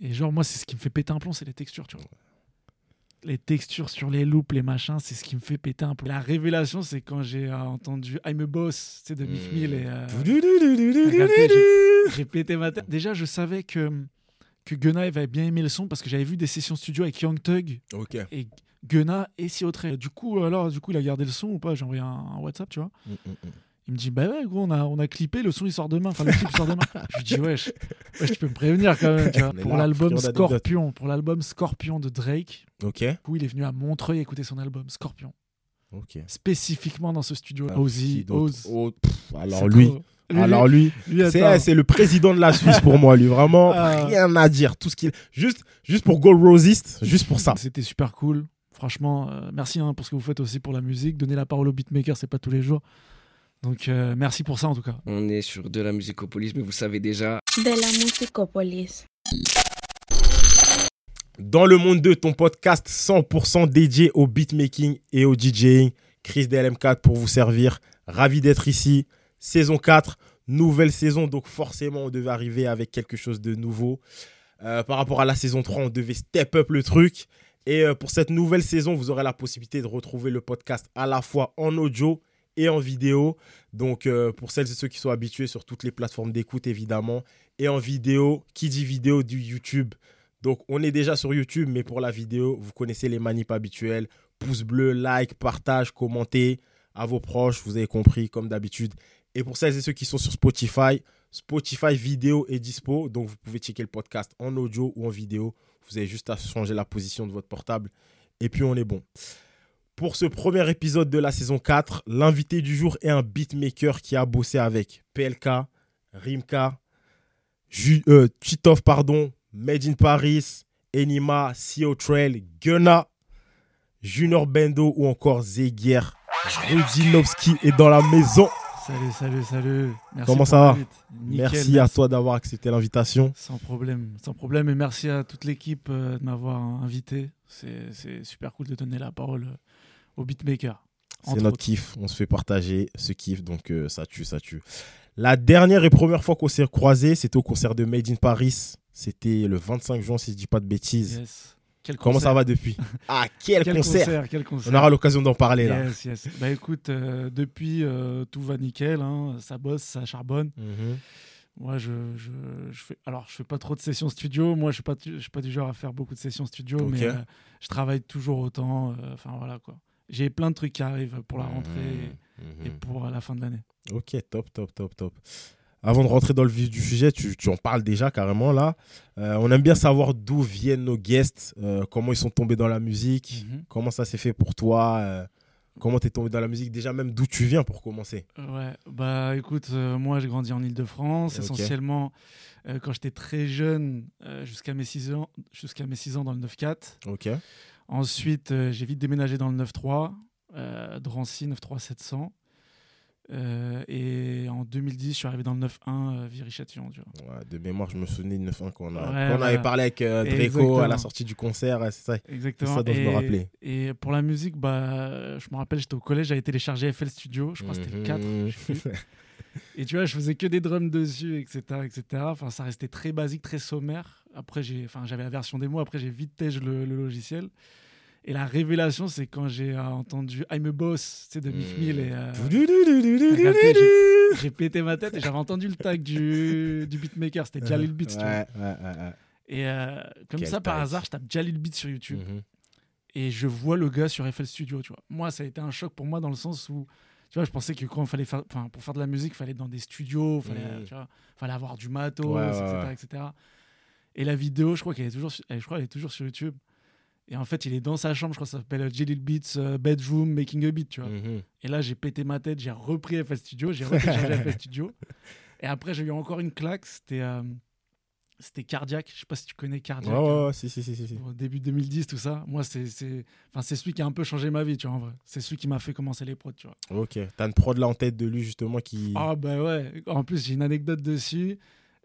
Et genre, moi, c'est ce qui me fait péter un plomb, c'est les textures, tu vois. Les textures sur les loops, les machins, c'est ce qui me fait péter un plomb. La révélation, c'est quand j'ai euh, entendu I'm a Boss, sais, de Mick Mill. Et, euh, j'ai- pété ma tête. Déjà, je savais que, que Gunna avait bien aimé le son parce que j'avais vu des sessions studio avec Young Thug Ok. et Gunna et si autre. Du coup, alors, du coup, il a gardé le son ou pas? J'ai envoyé un, un WhatsApp, tu vois. Mm, mm, mm. Il me dit, bah ouais, gros, on a, on a clippé, le son il sort demain. Enfin, le clip sort demain. je lui dis, wesh, wesh, tu peux me prévenir quand même. Tu vois. Pour l'album. Scorpion, pour l'album Scorpion de Drake, Ok. du coup, il est venu à Montreuil écouter son album Scorpion. Ok. Spécifiquement dans ce studio. Ah, Ozzy, Oz. Oh, pff, alors lui, trop- lui, alors lui, lui, c'est le président de la Suisse pour moi, lui. Vraiment, Ah. rien à dire. Tout ce qu'il, juste, juste pour Gold Rosist, juste pour ça. C'était super cool. Franchement, euh, merci hein, pour ce que vous faites aussi pour la musique. Donner la parole aux beatmakers, c'est pas tous les jours. Donc, euh, merci pour ça en tout cas. On est sur de la musicopolis, mais vous savez déjà. de la musicopolis. Dans le monde 2, ton podcast 100% dédié au beatmaking et au DJing. Chris DLM4 pour vous servir. Ravi d'être ici. Saison 4, nouvelle saison. Donc forcément, on devait arriver avec quelque chose de nouveau. Euh, par rapport à la saison 3, on devait step up le truc. Et euh, pour cette nouvelle saison, vous aurez la possibilité de retrouver le podcast à la fois en audio et en vidéo. Donc euh, pour celles et ceux qui sont habitués sur toutes les plateformes d'écoute, évidemment. Et en vidéo, qui dit vidéo du YouTube. Donc, on est déjà sur YouTube, mais pour la vidéo, vous connaissez les manips habituelles. Pouce bleu, like, partage, commentez à vos proches, vous avez compris, comme d'habitude. Et pour celles et ceux qui sont sur Spotify, Spotify vidéo est dispo. Donc, vous pouvez checker le podcast en audio ou en vidéo. Vous avez juste à changer la position de votre portable. Et puis, on est bon. Pour ce premier épisode de la saison 4, l'invité du jour est un beatmaker qui a bossé avec PLK, Rimka, Ju euh, Titov, pardon, Made in Paris, Enima, CO Trail, Gunna, Junior Bendo ou encore Zegier. Rudinovski est dans la maison. Salut, salut, salut. Merci Comment ça va. Nickel, merci, à toi d'avoir accepté l'invitation. Sans problème, sans problème. Et merci à toute l'équipe euh, de m'avoir invité. C'est c'est super cool de donner la parole aux beatmakers. C'est notre autres. kiff. On se fait partager ce kiff, donc euh, ça tue, ça tue. La dernière et première fois qu'on s'est croisés, c'était au concert de Made in Paris. C'était le 25 juin, si je dis pas de bêtises. Yes. Quel Comment ça va depuis? Ah, quel, Quel concert, concert, quel concert. On aura l'occasion d'en parler là. Yes. Bah écoute, euh, depuis, euh, tout va nickel. hein. Ça bosse, ça charbonne. Mhm. Moi, je, je, je fais. Alors, je fais pas trop de sessions studio. Moi, je suis pas, je suis pas du genre à faire beaucoup de sessions studio, mais euh, je travaille toujours autant. Enfin, voilà quoi. J'ai plein de trucs qui arrivent pour la rentrée Mhm. et pour la fin de l'année. Ok, top, top, top, top. Avant de rentrer dans le vif du sujet, tu, tu en parles déjà carrément là. Euh, on aime bien savoir d'où viennent nos guests, euh, comment ils sont tombés dans la musique, Mhm. comment ça s'est fait pour toi, euh, comment tu es tombé dans la musique, déjà même d'où tu viens pour commencer. Ouais, bah écoute, euh, moi j'ai grandi en Ile-de-France, essentiellement euh, quand j'étais très jeune, euh, jusqu'à mes 6 ans, jusqu'à mes 6 ans dans le 9-4. Ok. Ensuite, euh, j'ai vite déménagé dans le 9-3, euh, Drancy 9-3-700. Euh, et en 2010, je suis arrivé dans le 9-1 euh, Viry-Châtillon. Ouais, de mémoire, je me souvenais de 9-1 qu'on avait parlé avec Draco à la sortie du concert, c'est ça. Exactement. ça dont je me et, rappelais. Et pour la musique, bah, je me rappelle, j'étais au collège, j'avais téléchargé FL Studio, je crois que c'était le 4. Et tu vois, je faisais que des drums dessus, etc. etc. Enfin, ça restait très basique, très sommaire. Après, j'ai, enfin, j'avais la version démo, après, j'ai vite tège le, le logiciel. Et la révélation, c'est quand j'ai euh, entendu I'm a Boss, tu sais, de Mick Mill. Et, euh, j'ai- pété ma tête et j'avais entendu le tag du, du beatmaker, c'était Jalil Beats. tu vois. Ouais, ouais. Et euh, comme Quel ça, par hasard, je tape Jalil Beats sur YouTube Mhm. et je vois le gars sur FL Studio, tu vois. Moi, ça a été un choc pour moi dans le sens où, tu vois, je pensais que quand il fallait faire, pour faire de la musique, il fallait être dans des studios, il fallait, tu vois, fallait avoir du matos, Ouais, etc., ouais. etc. Et la vidéo, je crois qu'elle est toujours, sur- je crois, elle est toujours sur YouTube. Et en fait, il est dans sa chambre, je crois que ça s'appelle Jalil Beats euh, Bedroom Making a Beat, tu vois. Mhm. Et là, j'ai pété ma tête, j'ai repris FL Studio, j'ai retéléchargé FL Studio. Et après, j'ai eu encore une claque, c'était euh, c'était Cardiac. Je sais pas si tu connais Cardiac. Ouais, ouais, euh, ouais, si, si, si, si, début 2010, tout ça. Moi, c'est enfin, c'est celui qui a un peu changé ma vie, tu vois, en vrai. C'est celui qui m'a fait commencer les prods, tu vois. Ok. T'as une prod là en tête de lui justement qui. Ah, bah ouais. En plus, j'ai une anecdote dessus.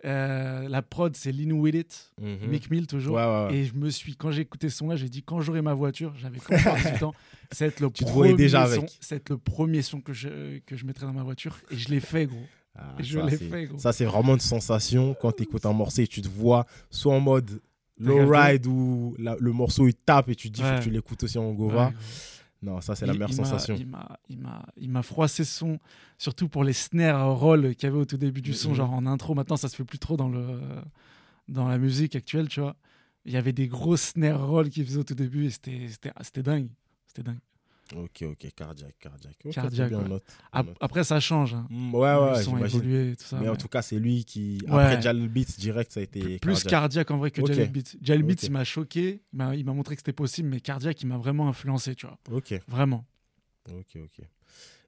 Euh, la prod, c'est Lean With It, Mhm. Mick Mill, toujours. Ouais, ouais, ouais. Et je me suis, quand j'ai écouté ce son-là, j'ai dit quand j'aurai ma voiture, j'avais quand même 18 ans, c'est être le premier déjà son, avec. le premier son que je, que je mettrais dans ma voiture. Et je l'ai fait, gros. Ah, je ça, l'ai c'est- fait, gros. Ça, c'est vraiment une sensation quand tu écoutes un morceau et tu te vois soit en mode Low Ride où la- le morceau il tape et tu te dis faut que tu l'écoutes aussi en Gova. Ouais, Non, ça c'est la il- meilleure il sensation. Il m'a, froissé son, surtout pour les snares roll qu'il y avait au tout début du son, Mhm. genre en intro. Maintenant, ça se fait plus trop dans le, dans la musique actuelle, tu vois. Il y avait des gros snares roll qu'il faisait au tout début et c'était dingue. C'était dingue. Ok, ok, cardiaque, cardiaque. Ok, Cardiaque, ouais. note, Ap- note. Après, ça change. hein. Mm, ouais, ouais, son a j'imagine. évolué et tout ça. Mais en tout cas, c'est lui qui. Ouais. Après Jal Beats, direct, ça a été. plus cardiaque. cardiaque en vrai que Ok. Jalil Beats. Jalil Beats, il m'a choqué. Il m'a, montré que c'était possible, mais cardiaque, il m'a vraiment influencé, tu vois. Ok, Vraiment. ok, ok.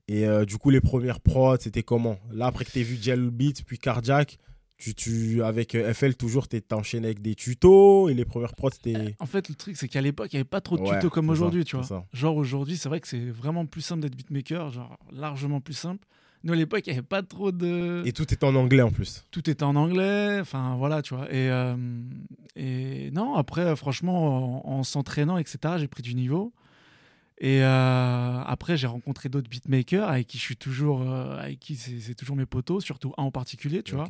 Et euh, du coup, les premières prods, c'était comment? Là, après que tu vu Jal Beats, puis cardiaque, tu, tu, avec euh, FL, toujours, tu enchaîné avec des tutos. Et les premières prods, c'était. En fait, le truc, c'est qu'à l'époque, il n'y avait pas trop de Ouais, tutos comme aujourd'hui, tu vois. ça. Genre aujourd'hui, c'est vrai que c'est vraiment plus simple d'être beatmaker, genre largement plus simple. Nous, à l'époque, il n'y avait pas trop de... Et tout est en anglais en plus. Tout était en anglais, enfin voilà, tu vois. Et, euh, et non, après, franchement, en, en s'entraînant, etc., j'ai pris du niveau. Et euh, après, j'ai rencontré d'autres beatmakers avec qui je suis toujours, euh, avec qui c'est c'est toujours mes potos, surtout un en particulier, tu vois.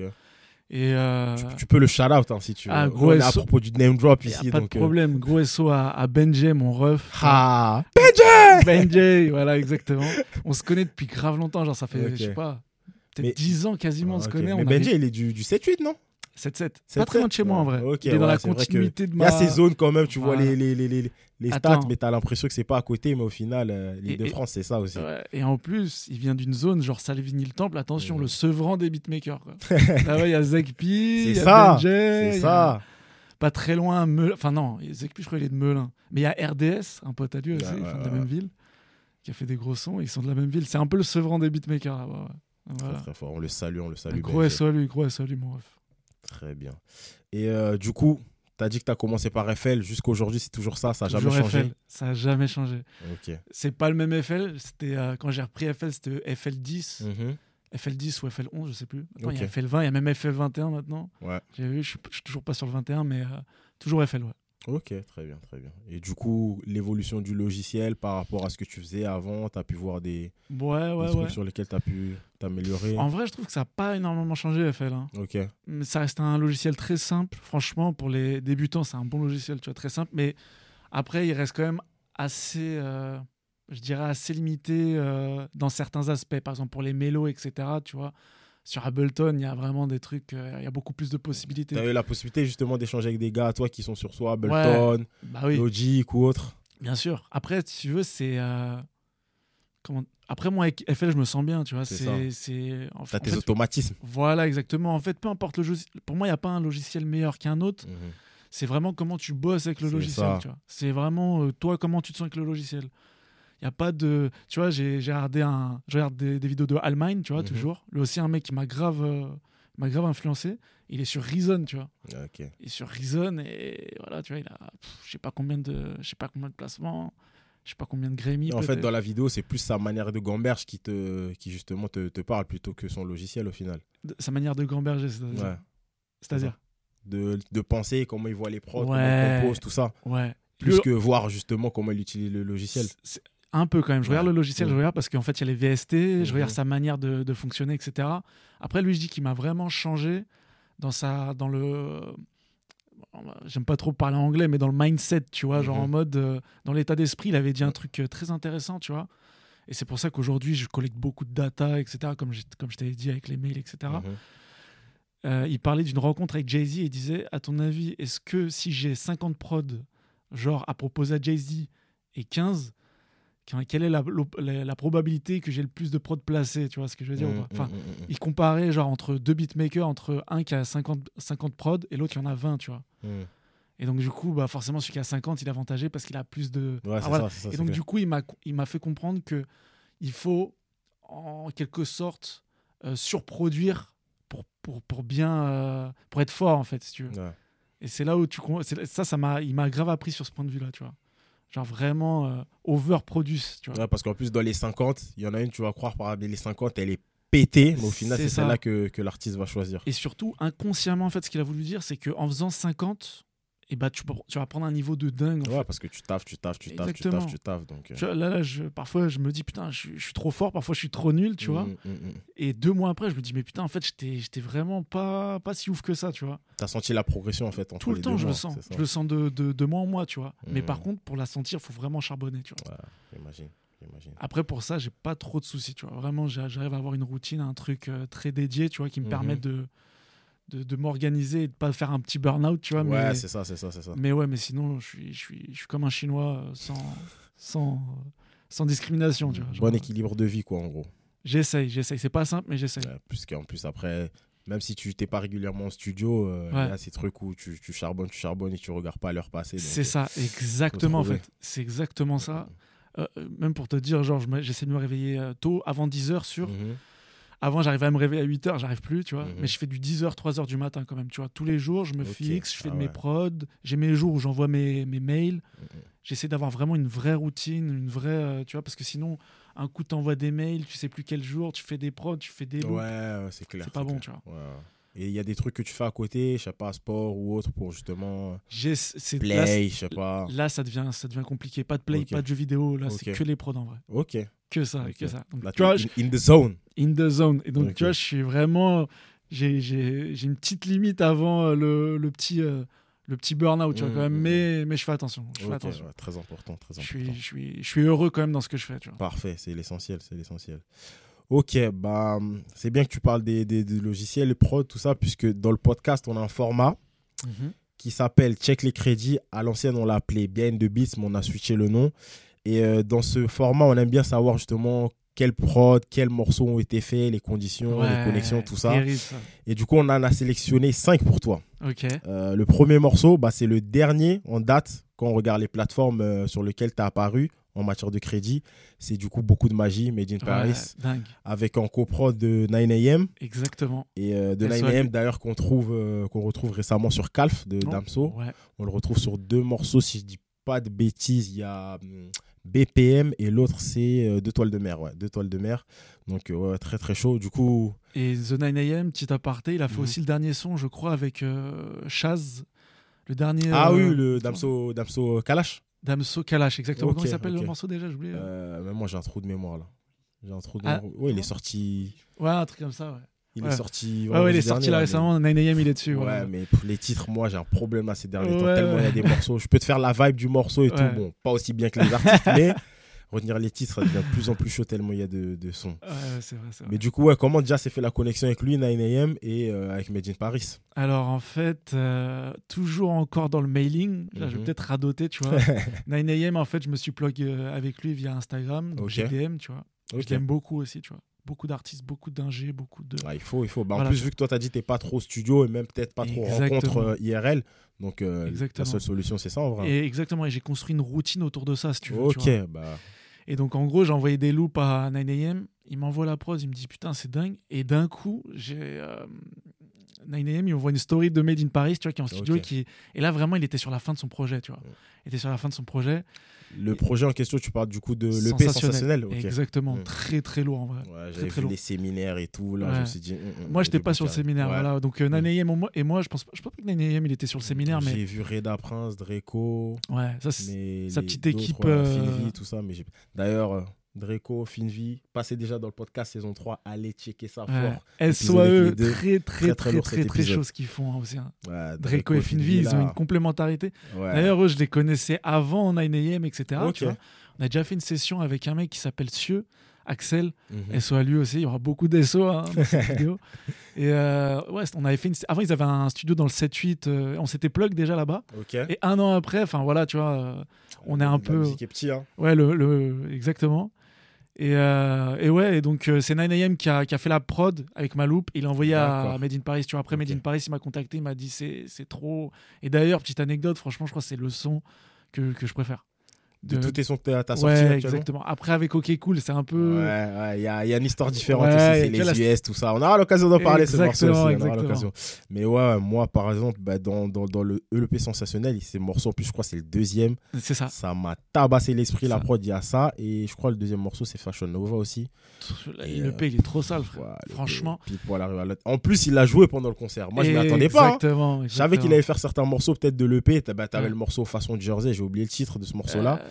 Et euh, Tu, tu peux le shout-out hein, si tu veux. Ah, gros on est à propos du name drop ici. pas donc, de euh, problème, gros SO à, à Benjay, mon ref. Ah Benjay, voilà, exactement. On se connaît depuis grave longtemps, genre ça fait, je sais pas, peut-être Mais- 10 ans quasiment, on se Ah, connaît. Mais on Benji, il est du, du 7-8, non? 7-7. 7-7, Pas très loin de chez moi en ouais. vrai. Ok, il est dans ouais, la vrai que continuité de Il y ma. a ces zones quand même, tu vois Voilà. les, les, les, les, les stats, Attends. mais t'as l'impression que c'est pas à côté, mais au final, euh, l'île de France, c'est ça aussi. Ouais, et en plus, il vient d'une zone genre Salvigny-le-Temple. Attention, Mhm. le sevran des beatmakers. Quoi. Là, ouais, il y a Zekpi, il y a ça, C'est y a- ça. Pas très loin, Meulin. Enfin, non, Zekpi, je crois qu'il est de Melun. Mais il y a RDS, un pote à lui aussi, Ouais, ouais, sont de la ouais. même ville, qui a fait des gros sons. Ils sont de la même ville. C'est un peu le sevran des beatmakers là-bas. ouais. Voilà. Très, très fort. On le salue, on le salue. Gros. SO à lui, gros SO à lui, mon ref. Très bien. Et euh, du coup, t'as dit que t'as commencé par FL. Jusqu'aujourd'hui, c'est toujours ça, ça n'a jamais changé? FL, Ça a jamais changé. Ok. C'est pas le même FL. C'était euh, quand j'ai repris FL, c'était FL10, Mhm. FL10 ou FL11, je sais plus. Maintenant, il y a Ok. FL20, il y a même FL21 maintenant. Ouais. J'ai vu, je suis, je suis toujours pas sur le 21, mais euh, toujours FL, ouais. Ok, très bien, très bien. Et du coup, l'évolution du logiciel par rapport à ce que tu faisais avant, t'as pu voir des, Ouais, des ouais, trucs ouais. sur lesquels t'as pu t'améliorer? En vrai, je trouve que ça n'a pas énormément changé FL. hein. Ok. Mais ça reste un logiciel très simple. Franchement, pour les débutants, c'est un bon logiciel, tu vois, très simple. Mais après, il reste quand même assez, euh, je dirais, assez limité euh, dans certains aspects. Par exemple, pour les mélos, etc., tu vois. Sur Ableton, il y a vraiment des trucs, euh, il y a beaucoup plus de possibilités. T'as eu la possibilité justement d'échanger avec des gars, toi, qui sont sur soit Ableton, Bah oui, Logic ou autre. bien sûr. Après, si tu veux, c'est. euh, Comment... Après, moi, avec FL, je me sens bien, tu vois. C'est C'est. T'as en tes fait, automatismes. Voilà, exactement. En fait, peu importe le logiciel. Pour moi, il n'y a pas un logiciel meilleur qu'un autre. Mhm. C'est vraiment comment tu bosses avec le logiciel. ça. tu vois. C'est vraiment euh, toi, comment tu te sens avec le logiciel. Il n'y a pas de. Tu vois, j'ai regardé un... je regarde des, des vidéos de Almine, tu vois, Mhm. toujours. Lui aussi, un mec qui m'a grave, euh, m'a grave influencé. Il est sur Reason, tu vois. Ok. Il est sur Reason et voilà, tu vois, il a. Je sais pas combien de. Je sais pas combien de placements. Je sais pas combien de Grammy. En fait, dans la vidéo, c'est plus sa manière de gamberge qui, te, qui justement te, te parle plutôt que son logiciel au final. De- Sa manière de gamberger, c'est-à-dire. Ouais. C'est-à-dire. De, de penser comment il voit les prods, comment Ouais. il compose, tout ça. Ouais. Plus Le- que voir justement comment il utilise le logiciel. Un peu quand même. Je regarde le logiciel, je Mhm. regarde parce qu'en fait, il y a les VST, je Mhm. regarde sa manière de, de fonctionner, etc. Après, lui, je dis qu'il m'a vraiment changé dans, sa, dans le. J'aime pas trop parler anglais, mais dans le mindset, tu vois, genre Mhm. en mode. euh, dans l'état d'esprit, il avait dit un truc euh, très intéressant, tu vois. Et c'est pour ça qu'aujourd'hui, je collecte beaucoup de data, etc., comme, comme je t'avais dit avec les mails, etc. Mhm. Euh, il parlait d'une rencontre avec Jay-Z et disait À ton avis, est-ce que si j'ai 50 prods, genre à proposer à Jay-Z et 15, que- quelle est la, l'op- la- la probabilité que j'ai le plus de prods placés Tu vois ce que je veux dire ou pas? Enfin, mhm, mhm, il comparait genre entre deux beatmakers, entre un qui a 50, 50 prods et l'autre qui en a 20, tu vois. Et donc, du coup, bah, forcément, celui qui a 50, il est avantagé parce qu'il a plus de. Ouais, Ah, voilà. ça. Et donc, clair. du coup, il m'a, il m'a fait comprendre que il faut, en quelque sorte, euh, surproduire pour, pour, pour bien. euh, pour être fort, en fait, si tu veux. Ouais. Et c'est là où tu. Ça, ça m'a, il m'a grave appris sur ce point de vue-là, tu vois. Genre vraiment euh, overproduce, tu vois. Ouais, parce qu'en plus, dans les 50, il y en a une, tu vas croire, parmi les 50, elle est pétée, mais au final, C'est celle-là que, que l'artiste va choisir. Et surtout, inconsciemment, en fait, ce qu'il a voulu dire, c'est qu'en faisant 50, et bah tu, vas prendre un niveau de dingue. en Ouais, fait. parce que tu taffes, tu taffes, tu taffes, tu taffes, tu taffes. Donc, euh, Tu vois, là, là, je, parfois, je me dis, putain, je, suis- je suis trop fort, parfois, je suis trop nul, tu vois. mm, mm, mm. Et deux mois après, je me dis, mais putain, en fait, j'étais vraiment pas, pas si ouf que ça, tu vois. T'as senti la progression en fait entre Tout le les temps, deux je le sens. Je le sens de, de, de mois en mois, tu vois. Mais par contre, pour la sentir, il faut vraiment charbonner, tu vois. Ouais, j'imagine. Après, pour ça, j'ai pas trop de soucis, tu vois. Vraiment, j'arrive à avoir une routine, un truc euh, très dédié, tu vois, qui me permet de, de, de m'organiser et de pas faire un petit burn-out, tu vois. Ouais, mais, c'est ça, c'est ça, c'est ça. mais ouais, mais sinon, je suis, je suis, je suis comme un Chinois euh, sans, sans, sans discrimination, tu vois. Genre, Bon équilibre de vie, quoi, en gros. J'essaye, j'essaye. C'est pas simple, mais j'essaye. Ouais, plus qu'en plus, après, même si tu t'es pas régulièrement en studio, euh, il Ouais. y a ces trucs où tu, tu charbonnes, tu charbonnes et tu regardes pas l'heure passer. C'est euh, ça, exactement, en fait. C'est exactement ça. Euh, euh, même pour te dire, genre, j'essaie de me réveiller euh, tôt, avant 10h sur. Mhm. Avant, j'arrivais à me réveiller à 8h, j'arrive plus, tu vois. Mhm. Mais je fais du 10h, 3h du matin quand même, tu vois. Tous les jours, je me fixe, je fais Ah de mes ouais. prods. J'ai mes jours où j'envoie mes, mes mails. Mhm. J'essaie d'avoir vraiment une vraie routine, une vraie. euh, tu vois, parce que sinon, un coup, t'envoies des mails, tu sais plus quel jour, tu fais des prods, tu fais des Ouais, loops. ouais, c'est clair. C'est pas bon, tu vois. Et il y a des trucs que tu fais à côté, je sais pas, sport ou autre, pour justement J'ai- c'est- là, play, je sais pas. Là, ça devient, ça devient compliqué. Pas de play, pas de jeux vidéo. Là, c'est que les prods en vrai. Ok. Que ça, Ok. que ça. Donc, Là, tu vois, in, in the zone. in the zone. Et donc, Ok. tu vois, je suis vraiment. J'ai une petite limite avant euh, le, le petit, euh, le petit burn-out, tu vois, Mm, quand même. mm, Mais, mais je fais attention. Je fais Ok, attention. ouais, très important, très Je important. suis, je, suis, je suis heureux quand même dans ce que je fais, tu vois. Parfait, c'est l'essentiel, c'est l'essentiel. Ok, bah, c'est bien que tu parles des, des- des logiciels, les prods, tout ça, puisque dans le podcast, on a un format qui s'appelle Check les crédits. À l'ancienne, on l'a appelé Behind the Beats, mais on a switché le nom. Et euh, dans ce format, on aime bien savoir justement quels prods, quels morceaux ont été faits, les conditions, les connexions, tout ça. terrible. Et du coup, on en a sélectionné 5 pour toi. Euh, le premier morceau, bah, c'est le dernier en date quand on regarde les plateformes euh, sur lesquelles tu as apparu en matière de crédit. C'est du coup beaucoup de magie, Made in Paris, dingue. avec en coprod de 9am. Exactement. Et euh, de SOL. 9am d'ailleurs qu'on trouve, qu'on retrouve récemment sur Calf de Non Damso. Ouais. On le retrouve sur deux morceaux, si je dis pas de bêtises. Il y a hum, BPM et l'autre c'est euh, Deux toiles de mer. Ouais, Deux toiles de mer. Donc euh, ouais, très très chaud. Du coup, Et The 9am, petit aparté, il a fait Mhm. aussi le dernier son, je crois, avec euh, Chaz. Le dernier. ah euh, oui, le Damso, Damso Kalash. Damso Kalash, exactement. Ok, Comment il s'appelle ok. le morceau déjà? J'ai oublié. Euh, moi j'ai un trou de mémoire là. J'ai un trou de Ah. mémoire. Ouais, il est sorti. Ouais, un truc comme ça, ouais. Il Ouais. est sorti. Ouais, ouais, il est sorti dernier, là récemment. 9am, il est dessus. Ouais, ouais. mais pour les titres, moi j'ai un problème là ces derniers temps. Tellement il y a des morceaux. Je peux te faire la vibe du morceau et tout. Bon, pas aussi bien que les artistes, mais retenir les titres, ça devient de plus en plus chaud tellement il y a de, de sons. Ouais, c'est vrai, c'est vrai. Mais du coup, ouais, comment déjà s'est fait la connexion avec lui, 9am, et euh, avec Made in Paris? Alors en fait, euh, toujours encore dans le mailing, là je vais Mhm. peut-être radoter, tu vois. 9am, en fait, je me suis plug euh, avec lui via Instagram, donc Ok. GDM, tu vois. Je l'aime beaucoup aussi, tu vois. Beaucoup d'artistes, beaucoup d'ingés, beaucoup de. Ah, il faut, il faut. Bah, en Voilà, plus, tu- vu que toi, t'as dit t'es pas trop studio et même peut-être pas trop Exactement. rencontre euh, IRL, donc euh, la seule solution, c'est ça en vrai. Et exactement, et j'ai construit une routine autour de ça, si tu veux. tu ok, vois. bah. Et donc en gros, j'ai envoyé des loops à 9am, il m'envoie la prod, il me dit putain, c'est dingue. Et d'un coup, j'ai. euh, 9am, il m'envoie une story de Made in Paris, tu vois, qui est en studio. Ok. Et, qui... et là, vraiment, il était sur la fin de son projet, tu vois. Ouais. Il était sur la fin de son projet. Le projet en question, tu parles du coup de l'EP sensationnel. ok. Exactement, Mm. très très lourd en vrai. Ouais, Très, j'avais très vu les séminaires et tout. Là, Ouais. je me suis dit. hum, hum, Moi, j'étais pas sur le séminaire, voilà. Donc euh, 9am et moi, et moi, je pense, je pense pas que 9am il était sur le séminaire, mais J'ai vu Reda Prince, Draco, ouais, ça c'est. sa petite équipe, euh, tout ça. Mais d'ailleurs, Draco, Finvi, passez déjà dans le podcast saison 3, allez checker ça Ouais. fort. SOAE, très très Très, très très très ce qu'ils font hein, aussi. hein. Ouais, Draco et Finvi, ils ont une complémentarité. Ouais. D'ailleurs, eux, je les connaissais avant 9am, etc. Ok. tu vois. On a déjà fait une session avec un mec qui s'appelle Sieux, Axel, Mhm. SO à lui aussi. Il y aura beaucoup d'SO hein, dans cette vidéo. Et euh, ouais, on avait fait une... Avant, ils avaient un studio dans le 7-8. euh, on s'était plug déjà là-bas. Ok. Et un an après, enfin voilà, tu vois, euh, on est un La peu. musique est petit, hein. Ouais, le, le- exactement. Et, euh, et ouais, et donc euh, c'est 9am qui a, qui a fait la prod avec ma loupe. Il l'a envoyé à. Made in Paris. Tu vois, après Ok. Made in Paris, il m'a contacté, il m'a dit c'est c'est trop. Et d'ailleurs, petite anecdote, franchement, je crois que c'est le son que, que je préfère. De, de- tous tes sons que t'as sortis ouais, exactement. Après, avec OK Cool, c'est un peu. ouais, il y a, il y a une histoire différente Ouais, aussi, c'est les la- US, tout ça. On aura l'occasion d'en parler, ce morceau aussi. On aura l'occasion. Mais ouais, moi, par exemple, bah, dans, dans, dans le EP Sensationnel, ces morceaux, en plus, je crois c'est le deuxième. C'est ça. Ça m'a tabassé l'esprit, la prod, il y a ça. Et je crois le deuxième morceau, c'est Fashion Nova aussi. Et, Le euh, il est trop sale, frère. Franchement. En plus, il l'a joué pendant le concert. Moi, je ne m'attendais pas. hein. Exactement. Je savais qu'il allait faire certains morceaux, peut-être de l'EP. Bah, T'avais le morceau Façon Jersey, j'ai oublié le titre de ce morceau-là.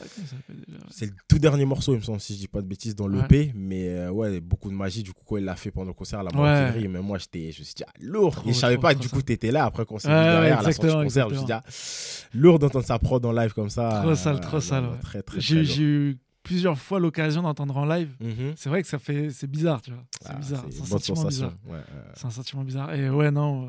C'est le tout dernier morceau, il me semble, si je dis pas de bêtises, dans l'EP. Mais euh, ouais, beaucoup de magie. Du coup, quand il l'a fait pendant le concert, la Ouais. maroquinerie. Mais moi, j'étais, je me suis dit, ah, lourd. Trop, et je savais trop, pas, trop du coup, t'étais là après qu'on s'est Ouais, mis ouais, derrière à la sortie du exactement, concert. Je me suis dit, ah, lourd d'entendre sa prod en live comme ça. Trop sale, Euh, trop sale, ouais. Très, très, J'ai eu plusieurs fois l'occasion d'entendre en live. Mhm. C'est vrai que ça fait, c'est bizarre, tu vois. C'est Ah, bizarre. c'est un sentiment bizarre. Ouais, ouais. C'est un sentiment bizarre. Et ouais, non. euh,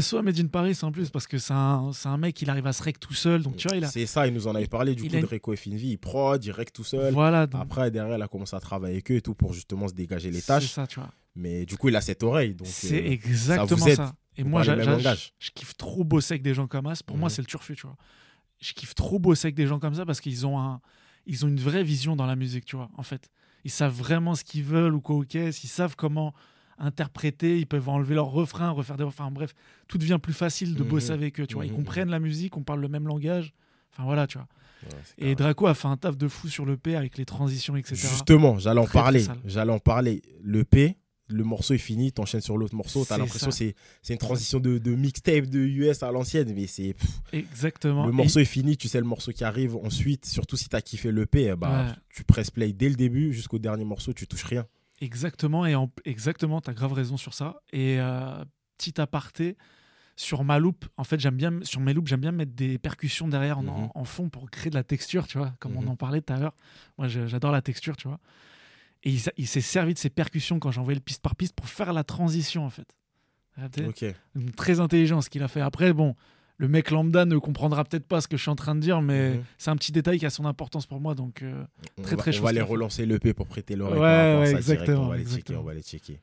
SO Made in Paris en plus, parce que c'est un, mec, il arrive à se rec tout seul. Donc tu vois, il a. C'est ça, il nous en avait parlé du il coup a de et Finvi. Il prod, il rec tout seul. Voilà. donc, Après, derrière, il a commencé à travailler avec eux et tout pour justement se dégager les C'est tâches. ça, tu vois. Mais du coup, il a cette oreille. Donc, C'est euh, exactement vous aide. ça. Et moi, je kiffe trop bosser avec des gens comme As. Pour moi, Mhm. c'est le turfu, tu vois. Je kiffe trop bosser avec des gens comme ça parce qu'ils ont, un, ils ont une vraie vision dans la musique, tu vois, en fait. Ils savent vraiment ce qu'ils veulent ou quoi, ok. Ils savent comment interpréter. Ils peuvent enlever leurs refrains, refaire des refrains. Bref, tout devient plus facile de Mhm. bosser avec eux, tu vois. Ils Mhm, comprennent la musique, on parle le même langage. Enfin, voilà, tu vois. ouais, Et. Draco a fait un taf de fou sur le P avec les transitions, etc. Justement, j'allais en parler. J'allais en parler. Le P, le morceau est fini, t'enchaînes sur l'autre morceau. T'as l'impression que c'est une transition de, de mixtape de US à l'ancienne, mais c'est Exactement. le Et- morceau est fini, tu sais le morceau qui arrive. Ensuite, surtout si t'as kiffé le P, eh bah, Ouais. tu presses play dès le début jusqu'au dernier morceau, tu touches rien. Exactement, et en, exactement, tu as grave raison sur ça. Et euh, petit aparté, sur ma loupe, en fait, j'aime bien, sur mes loupes, j'aime bien mettre des percussions derrière en, Mhm. en fond pour créer de la texture, tu vois, comme Mhm. on en parlait tout à l'heure. Moi, j'adore la texture, tu vois. Et il, s'est servi de ces percussions quand j'envoyais le piste par piste pour faire la transition, en fait. Très intelligent ce qu'il a fait. Après, bon, le mec lambda ne comprendra peut-être pas ce que je suis en train de dire, mais Mhm. c'est un petit détail qui a son importance pour moi. Donc, euh, Très, va, très on va les relancer le P pour prêter l'oreille. Ouais, ouais, exactement, On va les checker, on va les checker.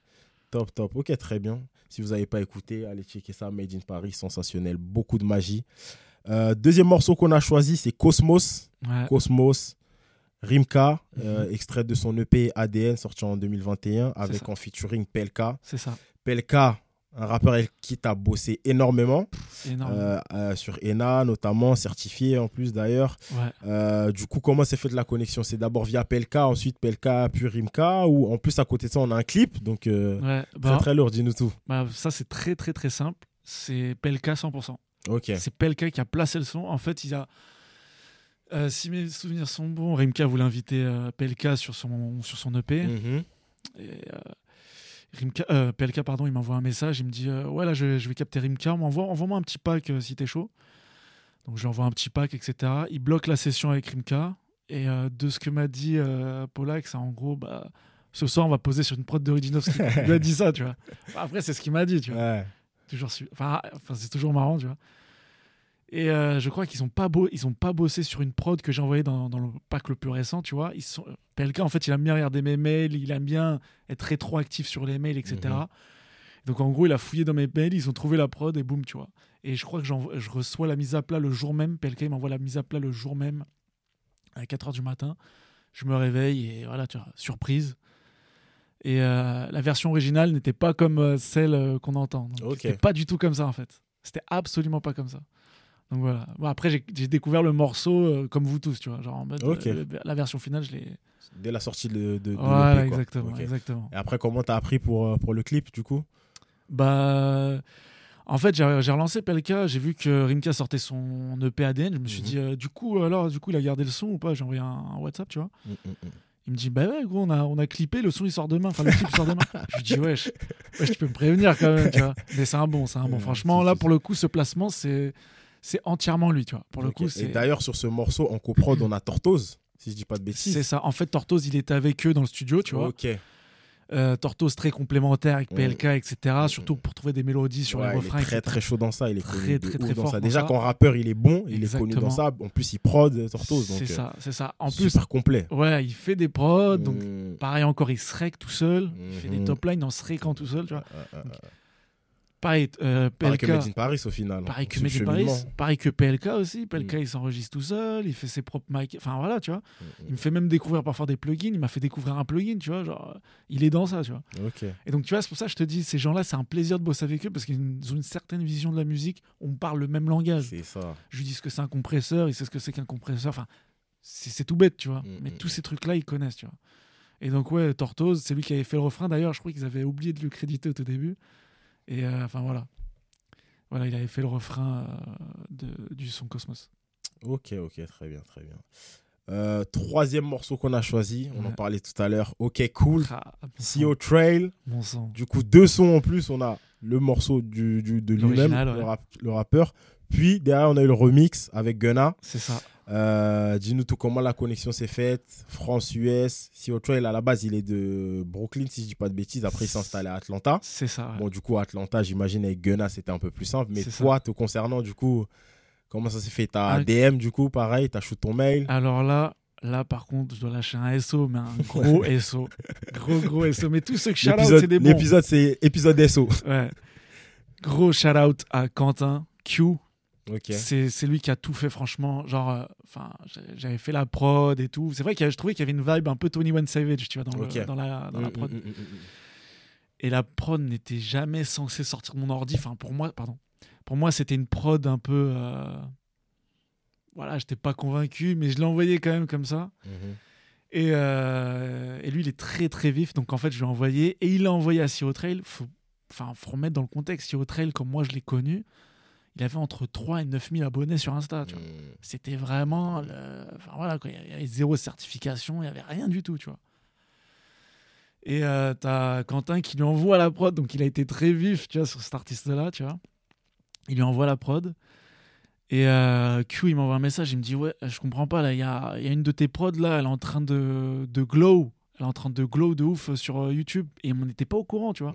Top, top. Ok, très bien. Si vous n'avez pas écouté, allez checker ça. Made in Paris, sensationnel. Beaucoup de magie. Euh, deuxième morceau qu'on a choisi, c'est Cosmos. ouais. Cosmos, Rimka, Mhm. euh, extrait de son EP ADN sorti en 2021 avec en featuring Pelka. c'est ça. Pelka, un rappeur avec qui tu as bossé énormément énorme. euh, euh, sur ENA notamment, certifié en plus d'ailleurs. Ouais. Euh, du coup, comment s'est fait de la connexion? C'est d'abord via Pelka, ensuite Pelka puis Rimka ou en plus à côté de ça on a un clip donc Ouais, très bah, très lourd, dis-nous tout. bah, ça c'est très très très simple. C'est Pelka 100%. Ok. C'est Pelka qui a placé le son. En fait, il a. si mes souvenirs sont bons, Rimka voulait inviter Pelka sur son, sur son EP. Mhm. Et, Rimka, euh, Pelka, pardon, il m'envoie un message. Il me dit euh, Ouais, là, je, je vais capter Rimka. Envoie-moi un petit pack euh, si t'es chaud. Donc, je lui envoie un petit pack, etc. Il bloque la session avec Rimka. Et de ce que m'a dit Polak, c'est en gros bah, Ce soir, on va poser sur une prod de Rudinovski. il lui a dit ça, tu vois. Après, c'est ce qu'il m'a dit, tu vois. Ouais. toujours su- enfin c'est toujours marrant tu vois et euh, je crois qu'ils ont pas ils ont pas bossé sur une prod que j'ai envoyée dans, dans le pack le plus récent tu vois ils sont PLK en fait il aime bien regarder mes mails il aime bien être rétroactif sur les mails etc Mhm. donc en gros il a fouillé dans mes mails ils ont trouvé la prod et boum tu vois et je crois que je reçois la mise à plat le jour même PLK il m'envoie la mise à plat le jour même à 4h du matin je me réveille et voilà tu vois surprise et euh, la version originale n'était pas comme euh, celle qu'on entend. Donc, Ok. C'était pas du tout comme ça en fait. C'était absolument pas comme ça. Donc voilà. Bon, après, j'ai découvert le morceau euh, comme vous tous, tu vois. Genre en mode. Ok. euh, la version finale, je l'ai. Dès la sortie de, de, quoi. exactement, exactement. Et après, comment t'as appris pour, euh, pour le clip du coup? Bah. En fait, j'ai relancé Pelka, j'ai vu que Rimka sortait son EP ADN. Je me suis Mhm. dit, euh, du coup, alors, du coup, il a gardé le son ou pas? J'ai envoyé un, un WhatsApp, tu vois. Mm, mm, mm. Il me dit, bah ouais, gros, on a, on a clippé, le son il sort demain. Enfin, le clip il sort demain. je lui dis, wesh, wesh, tu peux me prévenir quand même, tu vois. Mais c'est un bon, c'est un bon. Ouais, Franchement, là, pour le coup, ce placement, c'est c'est entièrement lui, tu vois. Pour le coup, Et d'ailleurs, sur ce morceau en coprod, on a Tortoise, si je dis pas de bêtises. C'est ça. En fait, Tortoise, il était avec eux dans le studio, tu vois. Ok. Euh, Tortoise très complémentaire avec Mm. PLK, etc. Surtout pour trouver des mélodies sur Ouais, les il refrains. est très etc. très chaud dans ça, il est Très, connu très, très dans fort ça. dans Déjà ça. qu'en rappeur il est bon, il est connu dans ça. En plus il prod Tortoise, C'est euh, ça, c'est ça. En plus, super complet. ouais, il fait des prods, donc Mm. pareil encore, il se rec tout seul. Il fait des Mhm. top lines en se tout seul, tu vois. Ouais, ouais, ouais. Pareil, euh, Pareil que PLK. Made in Paris au final. Pareil que Made in Paris, pareil que PLK aussi. PLK, Mm. il s'enregistre tout seul, il fait ses propres mics. Enfin voilà, tu vois. Mm, Il me fait même découvrir parfois des plugins. Il m'a fait découvrir un plugin, tu vois. Genre, il est dans ça, tu vois. mm. Et donc, tu vois, c'est pour ça que je te dis, ces gens-là, c'est un plaisir de bosser avec eux parce qu'ils ont une certaine vision de la musique. On parle le même langage. C'est ça. Je lui dis ce que c'est un compresseur, il sait ce que c'est qu'un compresseur. Enfin, c'est tout bête, tu vois. Mm, Mais mm, tous ces trucs-là, ils connaissent, tu vois. Et donc, ouais, Tortoise, c'est lui qui avait fait le refrain. D'ailleurs, je crois qu'ils avaient oublié de le créditer au tout début. Et euh, enfin, voilà. Voilà, il avait fait le refrain euh, de- du son Cosmos. Ok, ok, très bien, très bien. Euh, troisième morceau qu'on a choisi, on en parlait tout à l'heure. Ok, cool. Ah, sang, Trail. Sang. Du coup, deux sons en plus. On a le morceau du, du- de lui-même, rap- le rappeur. Puis derrière, on a eu le remix avec Gunna. C'est ça. Euh, Dis-nous tout comment la connexion s'est faite. France-US. CO Trail, à la base, il est de Brooklyn, si je dis pas de bêtises. Après, il s'est installé à Atlanta. C'est ça. ouais. Bon, du coup, Atlanta, j'imagine, avec Gunna, c'était un peu plus simple. Mais toi, te concernant, du coup, comment ça s'est fait? T'as Ah, DM, du coup, pareil, t'as shoot ton mail. Alors là, là par contre, je dois lâcher un SO, mais un gros SO. Gros, gros SO. Mais tous ceux que shout out, c'est des bons. L'épisode, c'est épisode SO. Ouais. Gros shout out à Quentin Q. C'est lui qui a tout fait, franchement. Genre, euh, enfin, j'avais fait la prod et tout. C'est vrai que je trouvais qu'il y avait une vibe un peu Tony One Savage, tu vois, dans, le- Ok. dans la, dans la prod. Et la prod n'était jamais censée sortir de mon ordi. Enfin, pour moi, pardon. Pour moi, c'était une prod un peu. euh, Voilà, j'étais pas convaincu, mais je l'ai envoyé quand même comme ça. Mhm. Et, euh, et lui, il est très très vif. Donc en fait, je lui ai envoyé. Et il l'a envoyé à Sio Trail. Faut, enfin, faut remettre dans le contexte. Sio Trail, comme moi je l'ai connu, il avait entre 3 et 9 000 abonnés sur Insta. Tu vois. Mm. C'était vraiment. le- Enfin voilà, quoi. il y avait zéro certification, il n'y avait rien du tout, tu vois. Et euh, t'as Quentin qui lui envoie la prod, donc il a été très vif, tu vois, sur cet artiste-là, tu vois. Il lui envoie la prod. Et euh, Q, il m'envoie un message, il me dit Ouais, je comprends pas, là, il y a, y a une de tes prods, là, elle est en train de, de glow. Elle est en train de glow de ouf sur euh, YouTube. Et on n'était pas au courant, tu vois.